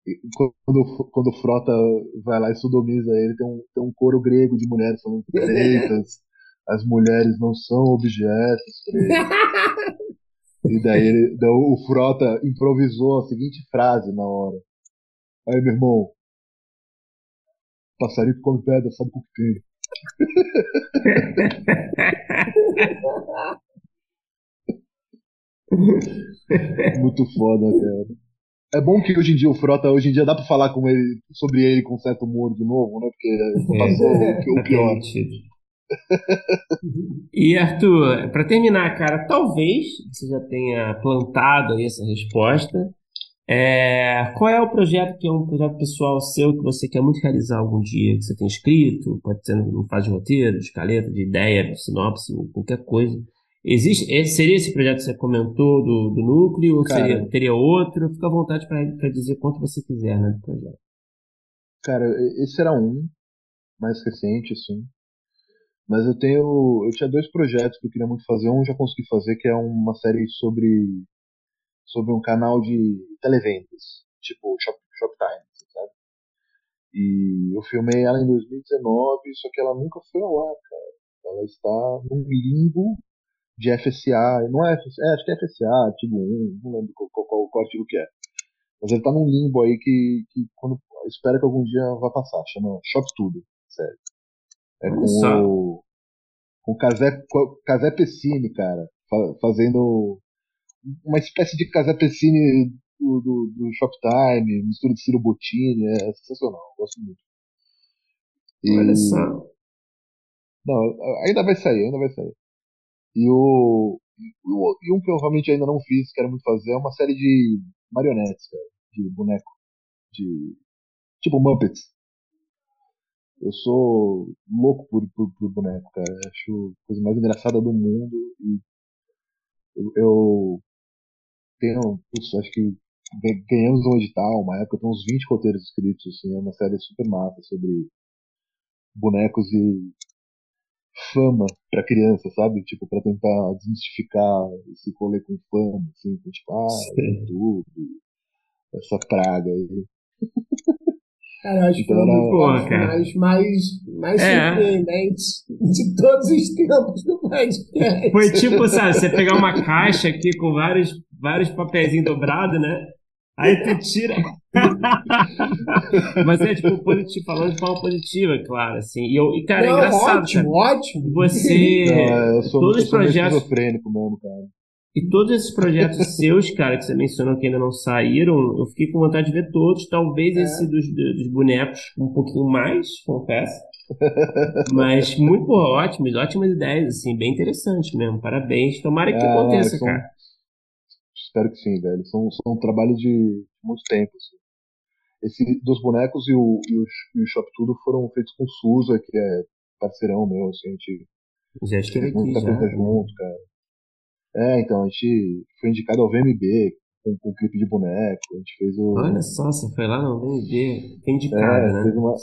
C: e quando, quando o Frota vai lá e sodomiza ele, tem um, tem um coro grego de mulheres falando freitas, as mulheres não são objetos. E daí, ele, daí o Frota improvisou a seguinte frase na hora. Aí, meu irmão, passarinho que come pedra sabe o que tem. Muito foda, cara. É bom que hoje em dia o Frota, hoje em dia dá pra falar com ele, sobre ele com certo humor de novo, né? Porque passou o, o
B: Tá
C: pior.
B: permitido. E Arthur, para terminar, cara, talvez você já tenha plantado aí essa resposta. É, qual é o projeto que é um projeto pessoal seu que você quer muito realizar algum dia, que você tem escrito, pode ser no fase de roteiro, de escaleta, de ideia, de sinopse, ou qualquer coisa. Existe, esse- seria esse projeto que você comentou do, do núcleo, ou
C: Cara.
B: seria, teria outro? Fica à vontade para dizer quanto você quiser né, do projeto.
C: Cara, esse era um, mais recente, assim. Mas eu tenho. Eu tinha dois projetos que eu queria muito fazer. Um já consegui fazer, que é uma série sobre. sobre um canal de televendas, tipo Shop, Shoptime, sabe? E eu filmei ela em 2019, só que ela nunca foi ao ar, cara. Ela está num limbo de FSA. Não é FSA, é, acho que é FSA, artigo 1, não lembro qual, qual, qual, qual artigo que é. Mas ele tá num limbo aí que, que quando, espero que algum dia vá passar. Chama Shop Tudo, sério. É
B: Olha
C: com
B: só.
C: o. Com o Casé, Casé Pessini, cara. fa- Fazendo uma espécie de Casé Pessini do, do, do Shoptime, mistura de Ciro Bottini, é sensacional, gosto muito.
B: E... Olha só.
C: Não, ainda vai sair, ainda vai sair. E o, e um que eu realmente ainda não fiz, quero muito fazer, é uma série de marionetes, cara, de boneco. De. Tipo Muppets. Eu sou louco por, por, por boneco, cara. Acho a coisa mais engraçada do mundo. E eu, eu tenho. Putz, acho que ganhamos um edital, uma época, tem uns 20 roteiros escritos, assim, é uma série super massa sobre bonecos e fama pra criança, sabe? Tipo, pra tentar desmistificar esse rolê com fama, assim, tipo, ah, tudo, essa praga aí.
A: Cara, eu acho então, que foi um dos mais, mais é. surpreendentes de todos os tempos do podcast.
B: Foi tipo, sabe, você pegar uma caixa aqui com vários, vários papeizinhos dobrados, né? Aí tu tira. Mas é tipo positivo, falando de forma positiva, claro, assim. E, eu, e cara, é Não, é engraçado.
A: Ótimo, cara. ótimo.
B: Você.
C: Não, é, eu sou,
B: todos os projetos.
C: Mesmo, cara.
B: E todos esses projetos seus, cara, que você mencionou que ainda não saíram, eu fiquei com vontade de ver todos. Talvez é. esse dos, dos bonecos um pouquinho mais, confesso. Mas muito ótimos, ótimas ideias, assim, bem interessantes mesmo. Parabéns. Tomara que é, aconteça, são, cara.
C: Espero que sim, velho. São, são trabalhos de muito tempo. Assim. Esse dos bonecos e o, e o, e o Shop Tudo foram feitos com o Suza, que é parceirão meu, assim, a gente
B: já
C: fez muita coisa né? junto, cara. É, então, a gente foi indicado ao VMB com, com clipe de boneco, a gente fez o...
B: Olha só, você foi lá no VMB, foi indicado,
C: é,
B: né?
C: Fez uma...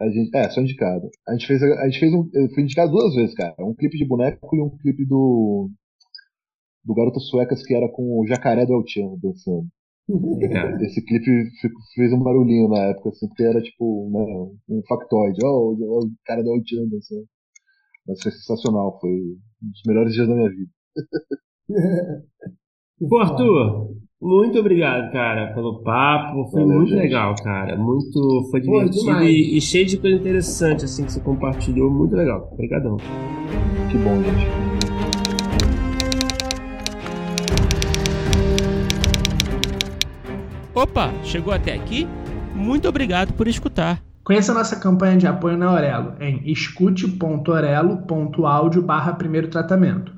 C: A gente, é, só indicado. A gente fez, a gente fez um, foi indicado duas vezes, cara. Um clipe de boneco e um clipe do do Garotas Suecas que era com o Jacaré do Chan dançando. É. Esse clipe fez um barulhinho na época, assim, porque era tipo né, um factoide. Ó, oh, o, cara do Chan dançando. Mas foi sensacional, foi um dos melhores dias da minha vida.
B: Pô, Arthur, muito obrigado, cara, pelo papo. Foi Valeu, muito gente. legal, cara. Muito. Foi divertido Pô, e, e, cheio de coisa interessante, assim, que você compartilhou. Muito legal. Obrigadão.
C: Que bom, gente.
D: Opa, chegou até aqui? Muito obrigado por escutar.
A: Conheça a nossa campanha de apoio na Aurelo em escute.orelo.audio barra primeiro tratamento.